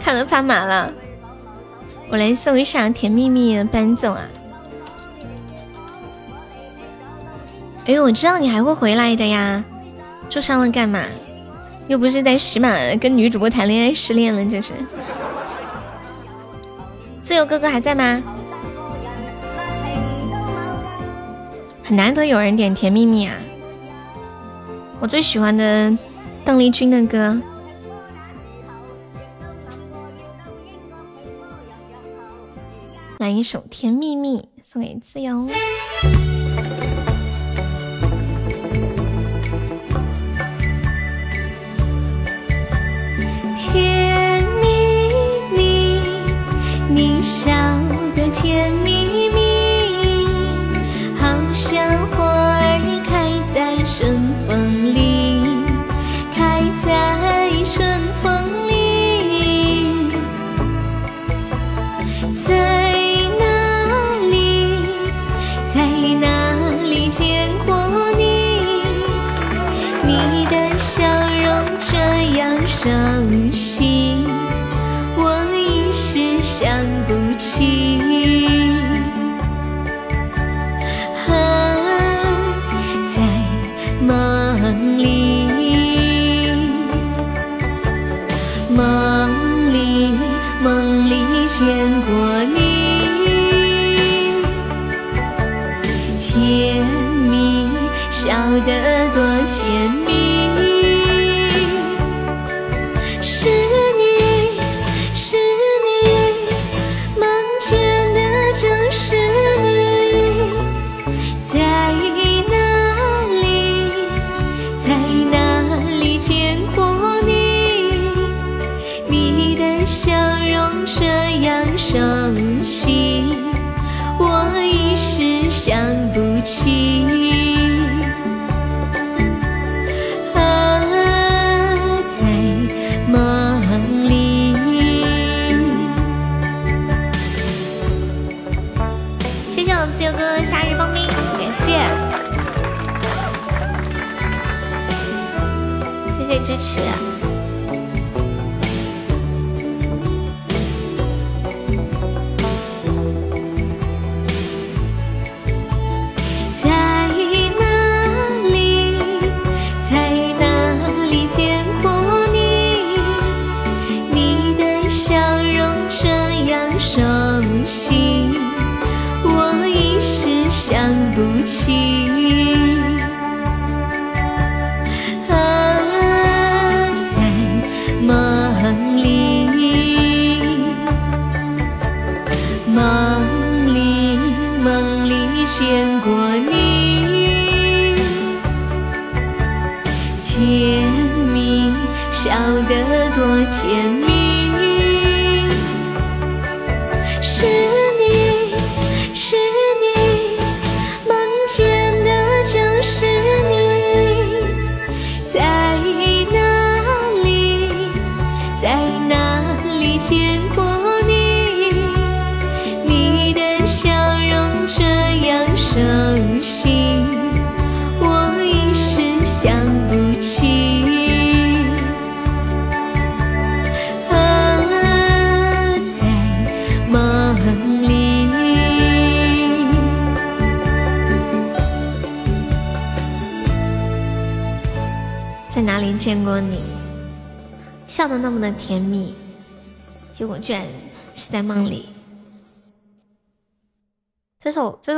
看得发麻了，我来送一下甜蜜蜜的伴奏啊！哎呦，我知道你还会回来的呀，受伤了干嘛？又不是在石马跟女主播谈恋爱失恋了，这是。自由哥哥还在吗？很难得有人点甜蜜蜜啊！我最喜欢的邓丽君的歌。来一首《甜蜜蜜》，送给自由。甜蜜蜜，你笑得甜蜜，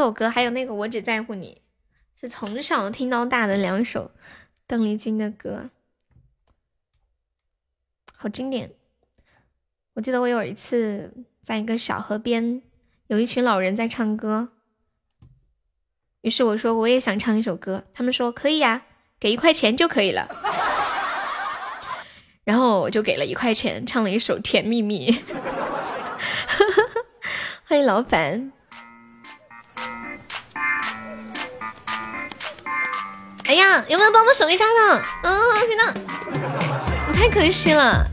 首歌还有那个《我只在乎你》，是从小听到大的两首邓丽君的歌，好经典。我记得我有一次在一个小河边，有一群老人在唱歌，于是我说我也想唱一首歌，他们说可以呀、给一块钱就可以了。然后我就给了一块钱，唱了一首《甜蜜蜜》。欢迎老板。哎呀，有没有帮我守一下的？嗯，天呐，你太可惜了。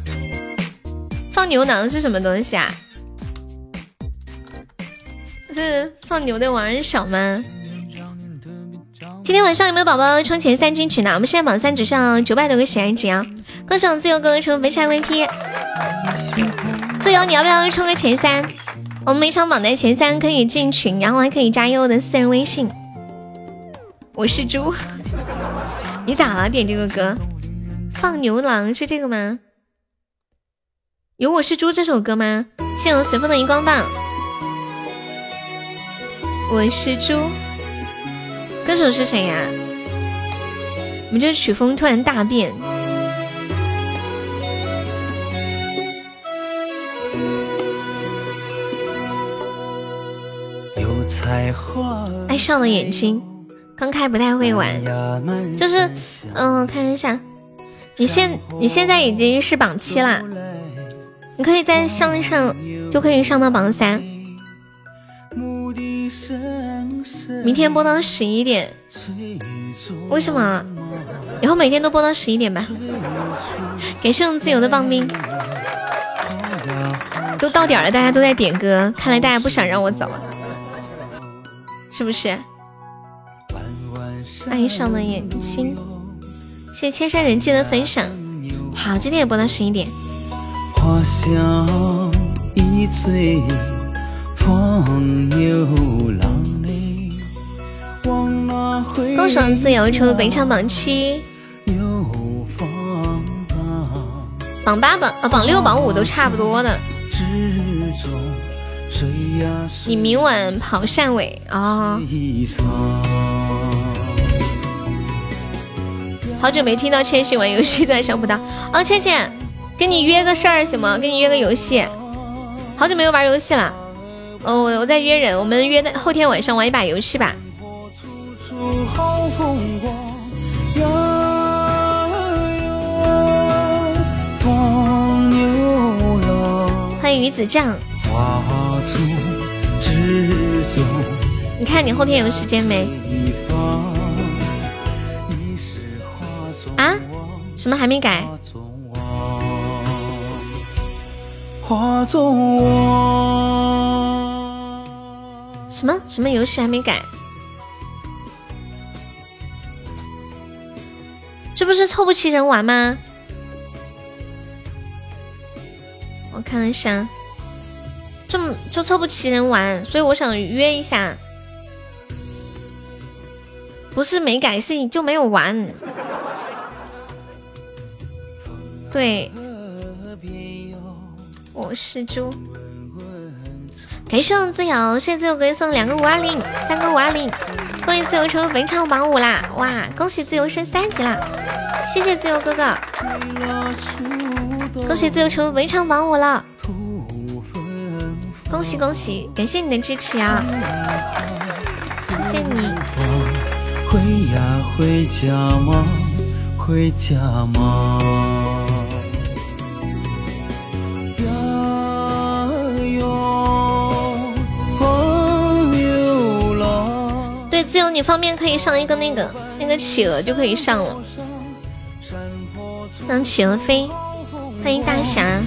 放牛囊是什么东西啊？是放牛的王人小吗？今天晚上有没有宝宝冲前三进群的？我们现在榜三只剩九百多个喜爱值啊！恭喜我自由哥哥成为肥差 VP。自由，你要不要冲个前三？我们每场榜单前三可以进群，然后还可以加悠悠的私人微信。我是猪，你咋了？点这个歌？放牛郎是这个吗？有我是猪这首歌吗？谢谢我随风的荧光棒。我是猪，歌手是谁呀、我们这曲风突然大变。爱上了眼睛，刚开不太会玩，就是嗯，我看一下，你现你现在已经是榜七啦，你可以再上一上，就可以上到榜三。明天播到十一点，为什么？以后每天都播到十一点吧。感谢我们自由的棒冰，都到点了，大家都在点歌，看来大家不想让我走啊，是不是？爱上的眼睛，谢谢千山人间的分享。好，今天也播到十一点。花香一醉，风流浪泪。往回自由成为本场榜七。榜八榜呃榜六榜五都差不多的。你明晚跑汕尾啊。好久没听到千玺玩游戏，突想不到啊！倩倩，跟你约个事儿行吗？跟你约个游戏，好久没有玩游戏了。哦，我我在约人，我们约后天晚上玩一把游戏吧。欢迎鱼子酱。你看你后天有时间没？什么还没改？什么什么游戏还没改？这不是凑不齐人玩吗？我看一下。这么就凑不齐人玩，所以我想约一下。不是没改，是就没有玩。对，我是猪。感谢我自由，谢谢自由哥送两个五二零，三个五二零。恭喜自由成为本场榜五啦！哇，恭喜自由升三级啦！谢谢自由哥哥，恭喜自由成为本场榜五了。恭喜恭喜！感谢你的支持啊，谢谢你。回呀回家吗？回家吗？自由，你方便可以上一个那个那个企鹅就可以上了，让企鹅飞。欢迎大侠。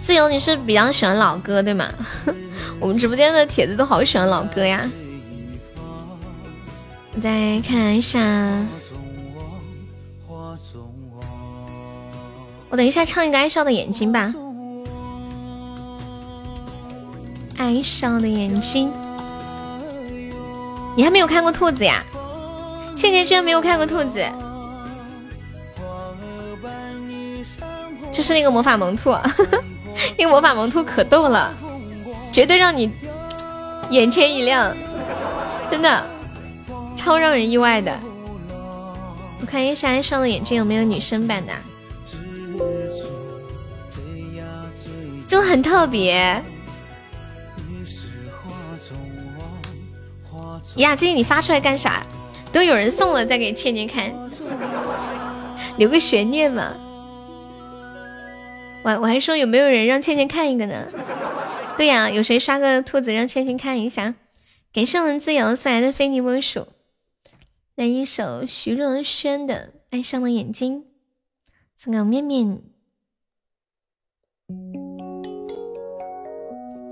自由，你是比较喜欢老歌对吗？我们直播间的帖子都好喜欢老歌呀。再看一下，我等一下唱一个《爱笑的眼睛》吧。爱笑的眼睛，你还没有看过兔子呀？倩倩居然没有看过兔子，就是那个魔法萌兔。那个魔法萌兔可逗了，绝对让你眼前一亮，真的超让人意外的。我看一下爱上的眼睛有没有女生版的，就很特别。呀，这你发出来干啥？都有人送了，再给倩倩看，留个悬念嘛。我我还说有没有人让倩倩看一个呢？对呀，有谁刷个兔子让倩倩看一下？感谢文自由送来的非你莫属，来一首徐若瑄的《爱上了眼睛》，送给我面面。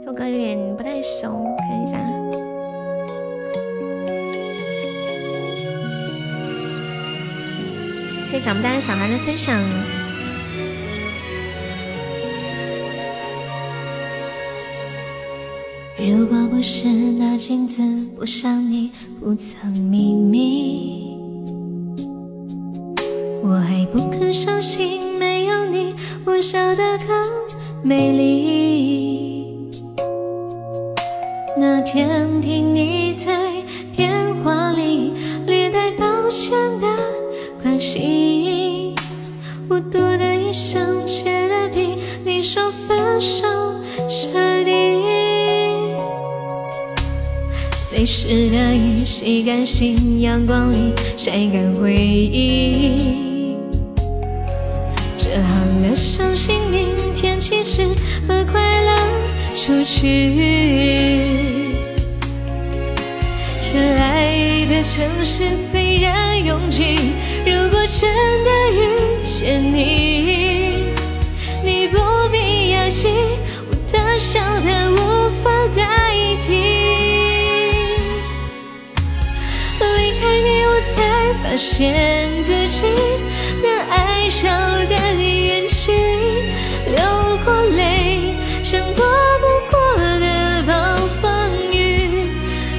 这首歌有点不太熟，看一下。谢谢长不大的小孩的分享。如果不是那镜子不像你不曾秘密，我还不肯相信没有你我笑得更美丽。那天听你在电话里略带抱歉的关心，的一声，切的比你说分手彻底。泪湿的衣，洗干净，阳光里晒干回忆。折好的相信明天起只和快乐出去。这爱的城市虽然拥挤，如果真的遇见，你不必压抑，我的笑他无法代替。离开你，我才发现自己那爱笑的眼睛，流过泪像躲不过的暴风雨，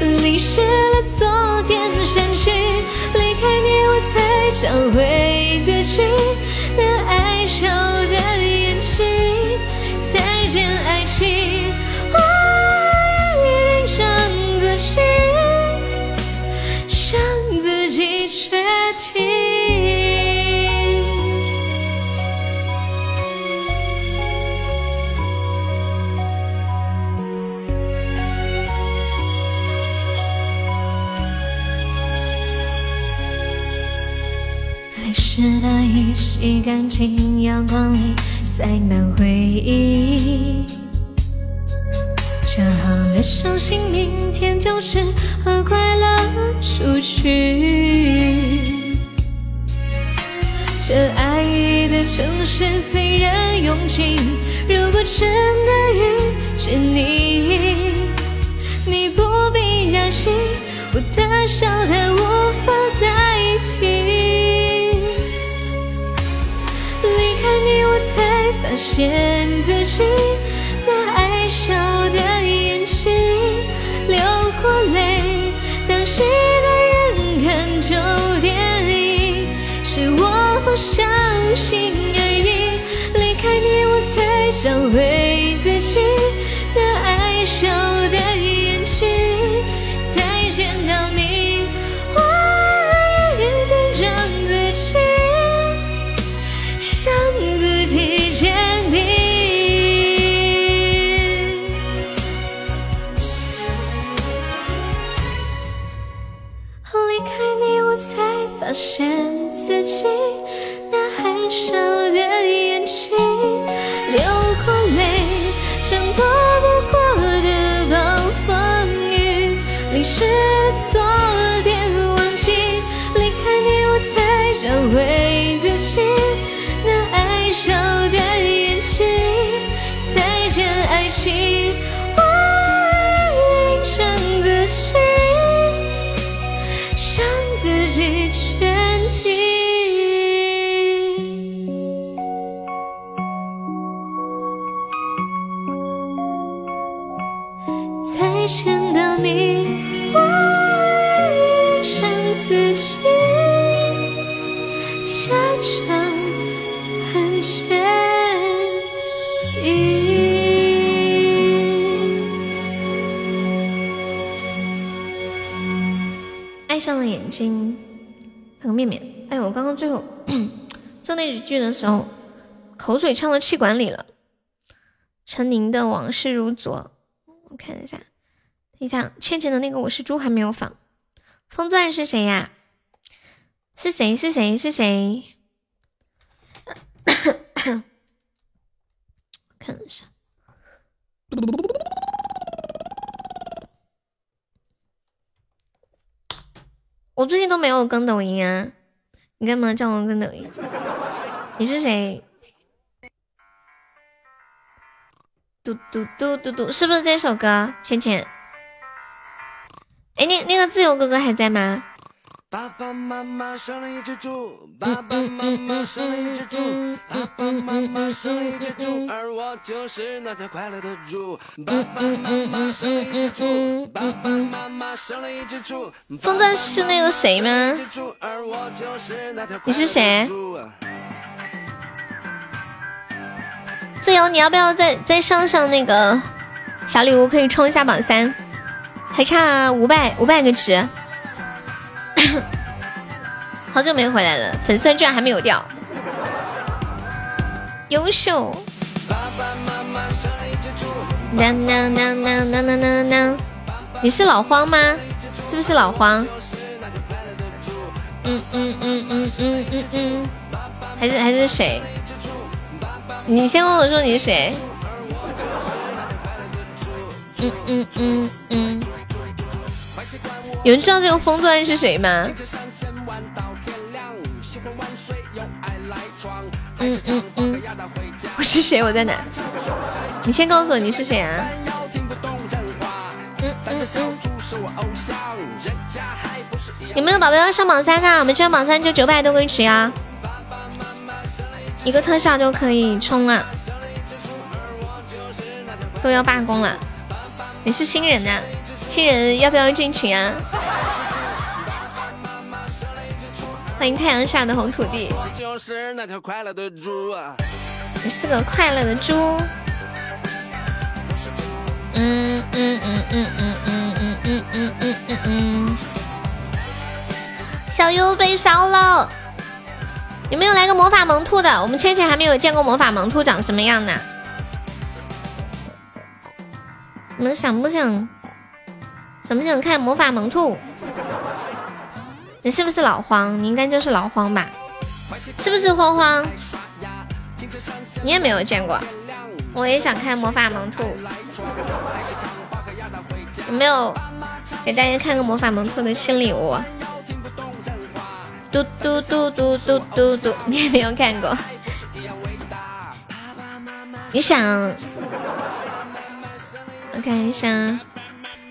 淋湿了昨天身躯。离开你，我才。找回自己洗干净，阳光里塞满回忆。折好了，相信明天就是和快乐出去。这爱的城市虽然拥挤，如果真的遇见你，你不必担心，我的笑它无法代替。你，我才发现自己那爱笑的眼睛，流过泪，当戏的人看旧电影，是我不小心而已。离开你，我才找回自己上了眼睛，这个面面。哎，我刚刚最后 做那几句的时候，口水呛到气管里了。陈宁的往事如昨，我看一下，等一下，倩倩的那个我是猪还没有放。风钻是谁呀？是谁？是谁？是谁？看一下，我最近都没有更抖音啊，你干嘛叫我更抖音？你是谁？嘟嘟嘟嘟嘟，是不是这首歌？倩倩，哎，那那个自由哥哥还在吗？爸爸妈妈生了一只猪，爸爸妈妈生了一只猪，爸爸妈妈生了一只猪，而我就是那条快乐的猪。爸爸妈妈生了一只猪，爸爸妈妈生了一只猪。风钻是那个谁吗？你是谁？自由，你要不要再再上上那个小礼物，可以冲一下榜三，还差五百五百个值。好久没回来了，粉丝居然还没有掉，优秀！当当当当当当当当，你是老荒吗？是不是老荒？嗯嗯嗯嗯嗯嗯嗯，还是还是谁？你先跟我说你是谁？嗯嗯嗯嗯，有人知道这个风钻是谁吗？嗯嗯嗯，我是谁？我在哪？你先告诉我你是谁啊？嗯嗯嗯，有没有宝宝要上榜三的？我们这上榜三就九百多个值呀，一个特效就可以冲了，都要罢工了。你是新人呐？新人要不要进群啊？欢欢迎太阳下的红土地。我就是那条快乐的猪啊！你是个快乐的猪。嗯嗯嗯嗯嗯嗯嗯嗯嗯嗯嗯。小优被烧了。有没有来个魔法萌兔的？我们芊芊还没有见过魔法萌兔长什么样呢。你们想不想？想不想看魔法萌兔？你是不是老黄？你应该就是老黄吧？是不是慌慌？你也没有见过，我也想看魔法萌兔。有没有给大家看个魔法萌兔的新礼物？嘟嘟嘟嘟嘟嘟嘟，你也没有看过。你想？我看一下，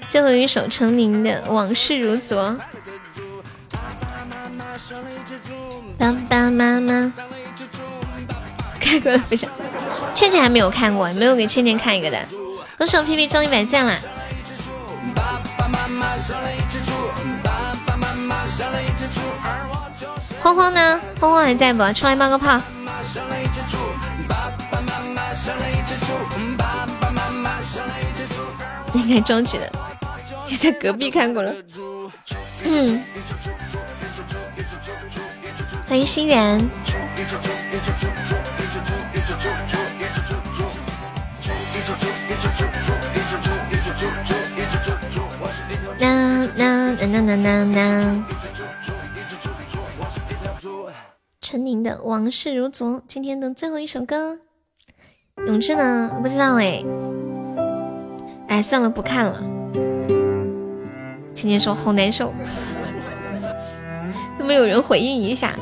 最后一首陈宁的《往事如昨》。爸爸妈妈看过了不想？倩倩还没有看过，没有给倩倩看一个的。歌手皮皮中一百赞了。慌慌呢？慌慌还在不？出来冒个泡。应该终止了，在隔壁看过了。嗯，欢迎心源。啦啦啦啦啦啦。陈宁的《往事如昨》，今天的最后一首歌。永志呢？不知道哎。哎，算了，不看了。芊芊说好难受，都没有人回应一下。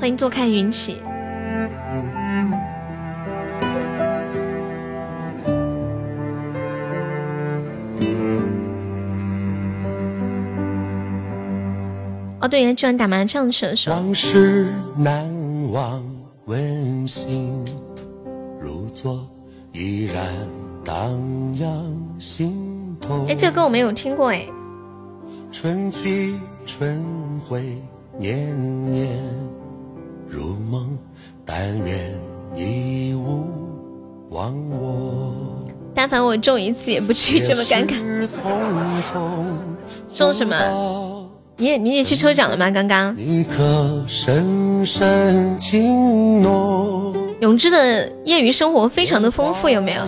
欢迎坐看云起。哦，对，他居然打麻将去了，是吧？往事难忘，温馨如昨。依然荡漾心。哎，这个歌我没有听过哎。春去春回，年年如梦，但愿你勿忘我。但凡我中一次，也不至于这么尴尬。中什么？你也你也去抽奖了吗？刚刚。你可深深紧握。永志的业余生活非常的丰富，有没有？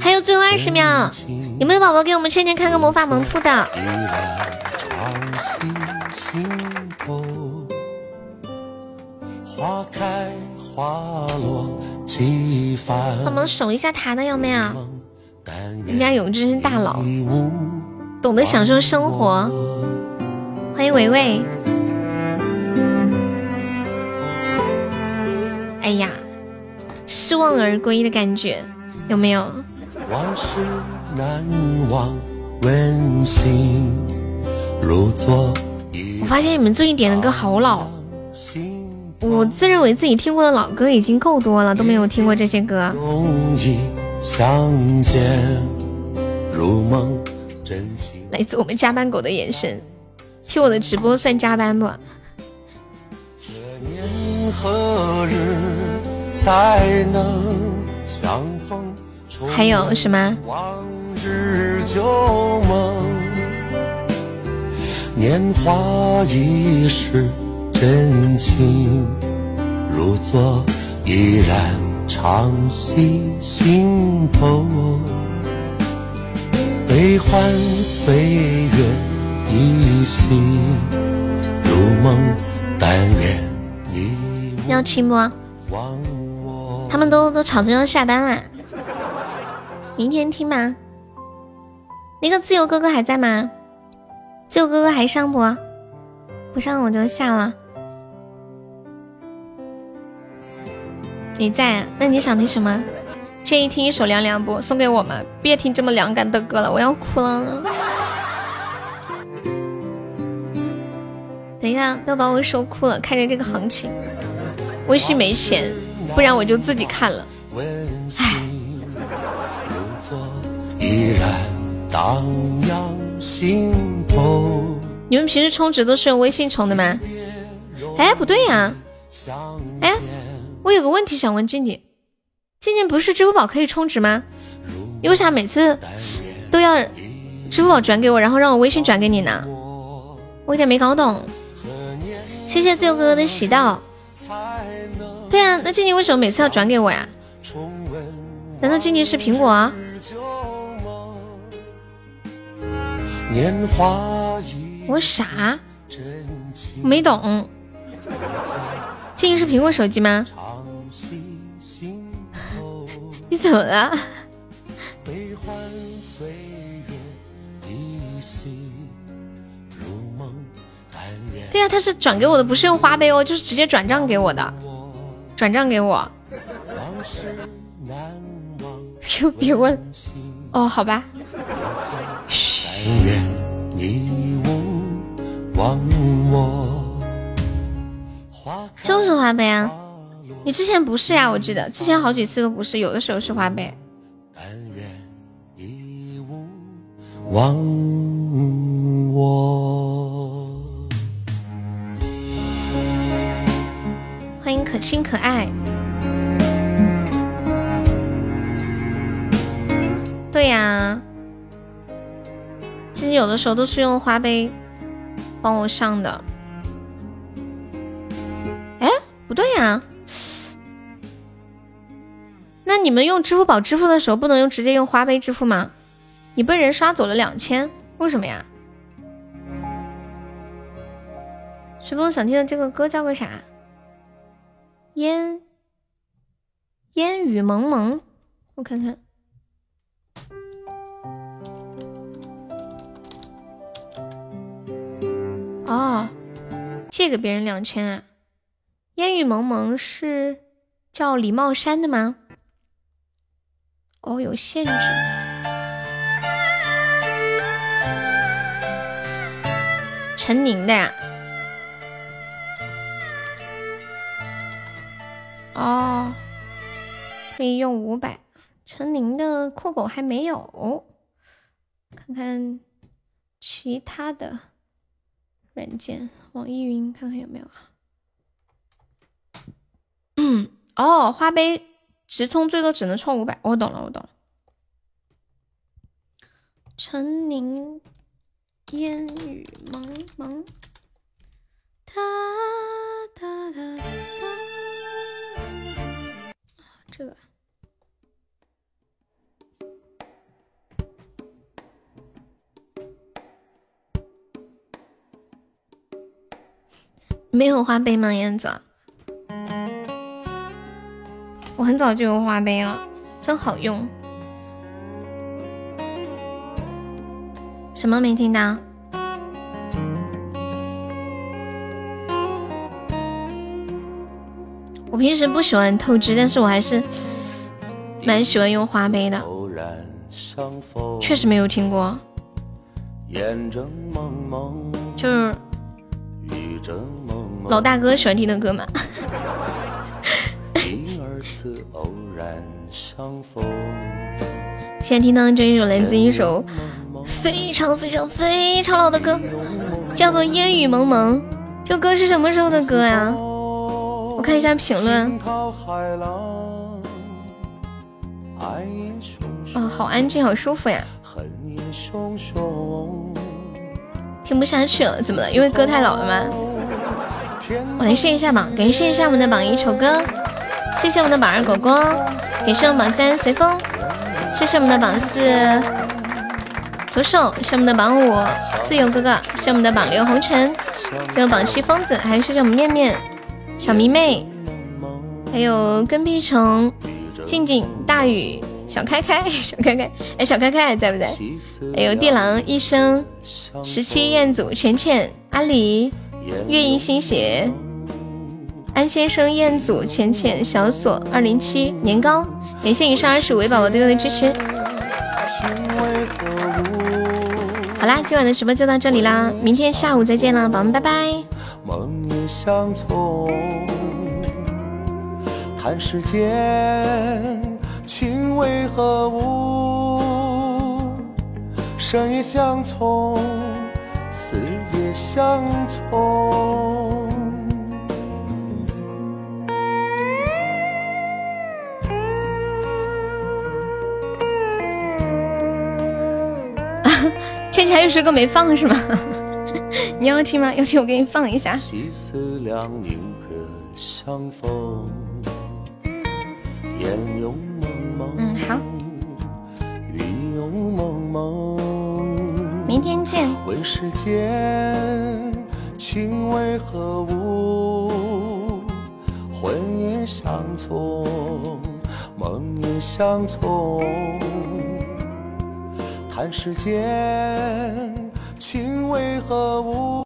还有最后二十秒，有没有宝宝给我们倩倩看个魔法萌兔的？帮忙守一下塔的有没有？人家永志是大佬，懂得享受生活。欢迎维维。哎呀。失望而归的感觉有没有？我发现你们最近点的歌好老，我自认为自己听过的老歌已经够多了，都没有听过这些歌。来自我们加班狗的眼神，听我的直播算加班不？才能相逢。还有什么？往日旧梦年华易逝，真情如昨，依然常系心头。悲欢岁月依稀如梦，但愿你要听不？他们都都吵着要下班啦，明天听吗？那个自由哥哥还在吗？自由哥哥还上不？不上我就下了。你在？那你想听什么？建议听一首凉凉不？送给我们，别听这么凉感的歌了，我要哭了。等一下，要把我说哭了，看着这个行情，微信没钱。不然我就自己看了。唉。你们平时充值都是用微信充的吗？哎，不对呀。哎，我有个问题想问静静，静静不是支付宝可以充值吗？你为啥每次都要支付宝转给我，然后让我微信转给你呢？我有点没搞懂。谢谢自由哥哥的喜到。对啊，那静静为什么每次要转给我呀？难道静静是苹果啊？我傻，没懂。静静是苹果手机吗？你怎么了？对呀，他是转给我的，不是用花呗哦，就是直接转账给我的，转账给我。别别问，哦，好吧。就是花呗啊，你之前不是呀？我记得之前好几次都不是，有的时候是花呗。忘我。可亲可爱。对呀，其实有的时候都是用花呗帮我上的。哎，不对呀，那你们用支付宝支付的时候，不能用直接用花呗支付吗？你被人刷走了两千，为什么呀？随风想听的这个歌叫个啥？烟烟雨蒙蒙，我看看。哦，借给别人两千啊！烟雨蒙蒙是叫李茂山的吗？哦，有限制。陈宁的呀？哦，可以用五百。陈宁的酷狗还没有，看看其他的。软件，网易云看看有没有啊？嗯，哦，花呗直充最多只能充五百，我懂了，我懂了。陈宁烟雨蒙蒙，哒哒哒哒，这个。没有花呗吗，燕子？我很早就有花呗了，真好用。什么没听到？我平时不喜欢透支，但是我还是蛮喜欢用花呗的。确实没有听过，就是。老大哥喜欢听的歌吗？现在听到这一首来自一首非常非常非常老的歌，叫做《烟雨蒙蒙》。这歌是什么时候的歌呀？我看一下评论。啊，好安静，好舒服呀。听不下去了，怎么了？因为歌太老了吗？我来试一下榜，感谢一下我们的榜一丑哥，谢谢我们的榜二果果，感谢我们榜三随风，谢谢我们的榜四左手，谢我们的榜五自由哥哥，谢我们的榜六红尘，谢谢榜七疯子，还有谢谢我们面面小迷妹，还有跟屁虫静静大雨小开开 小开开，哎小开开还在不在？还有地狼一生十七彦祖浅浅阿里。月影新鞋，安先生、彦祖、浅浅、小锁、二零七、年糕，感谢以上二十五位宝宝对我的支持。好啦，今晚的直播就到这里啦，明天下午再见了，宝宝们，拜拜。梦也相从，叹世间情为何物，生也相从。死也相从。倩倩还有首歌没放是吗？你要听吗？要听我给你放一下。可相逢，烟涌蒙蒙。嗯，好。云涌蒙蒙。明天见。问世间情为何物？魂也相从，梦也相从。叹世间情为何物？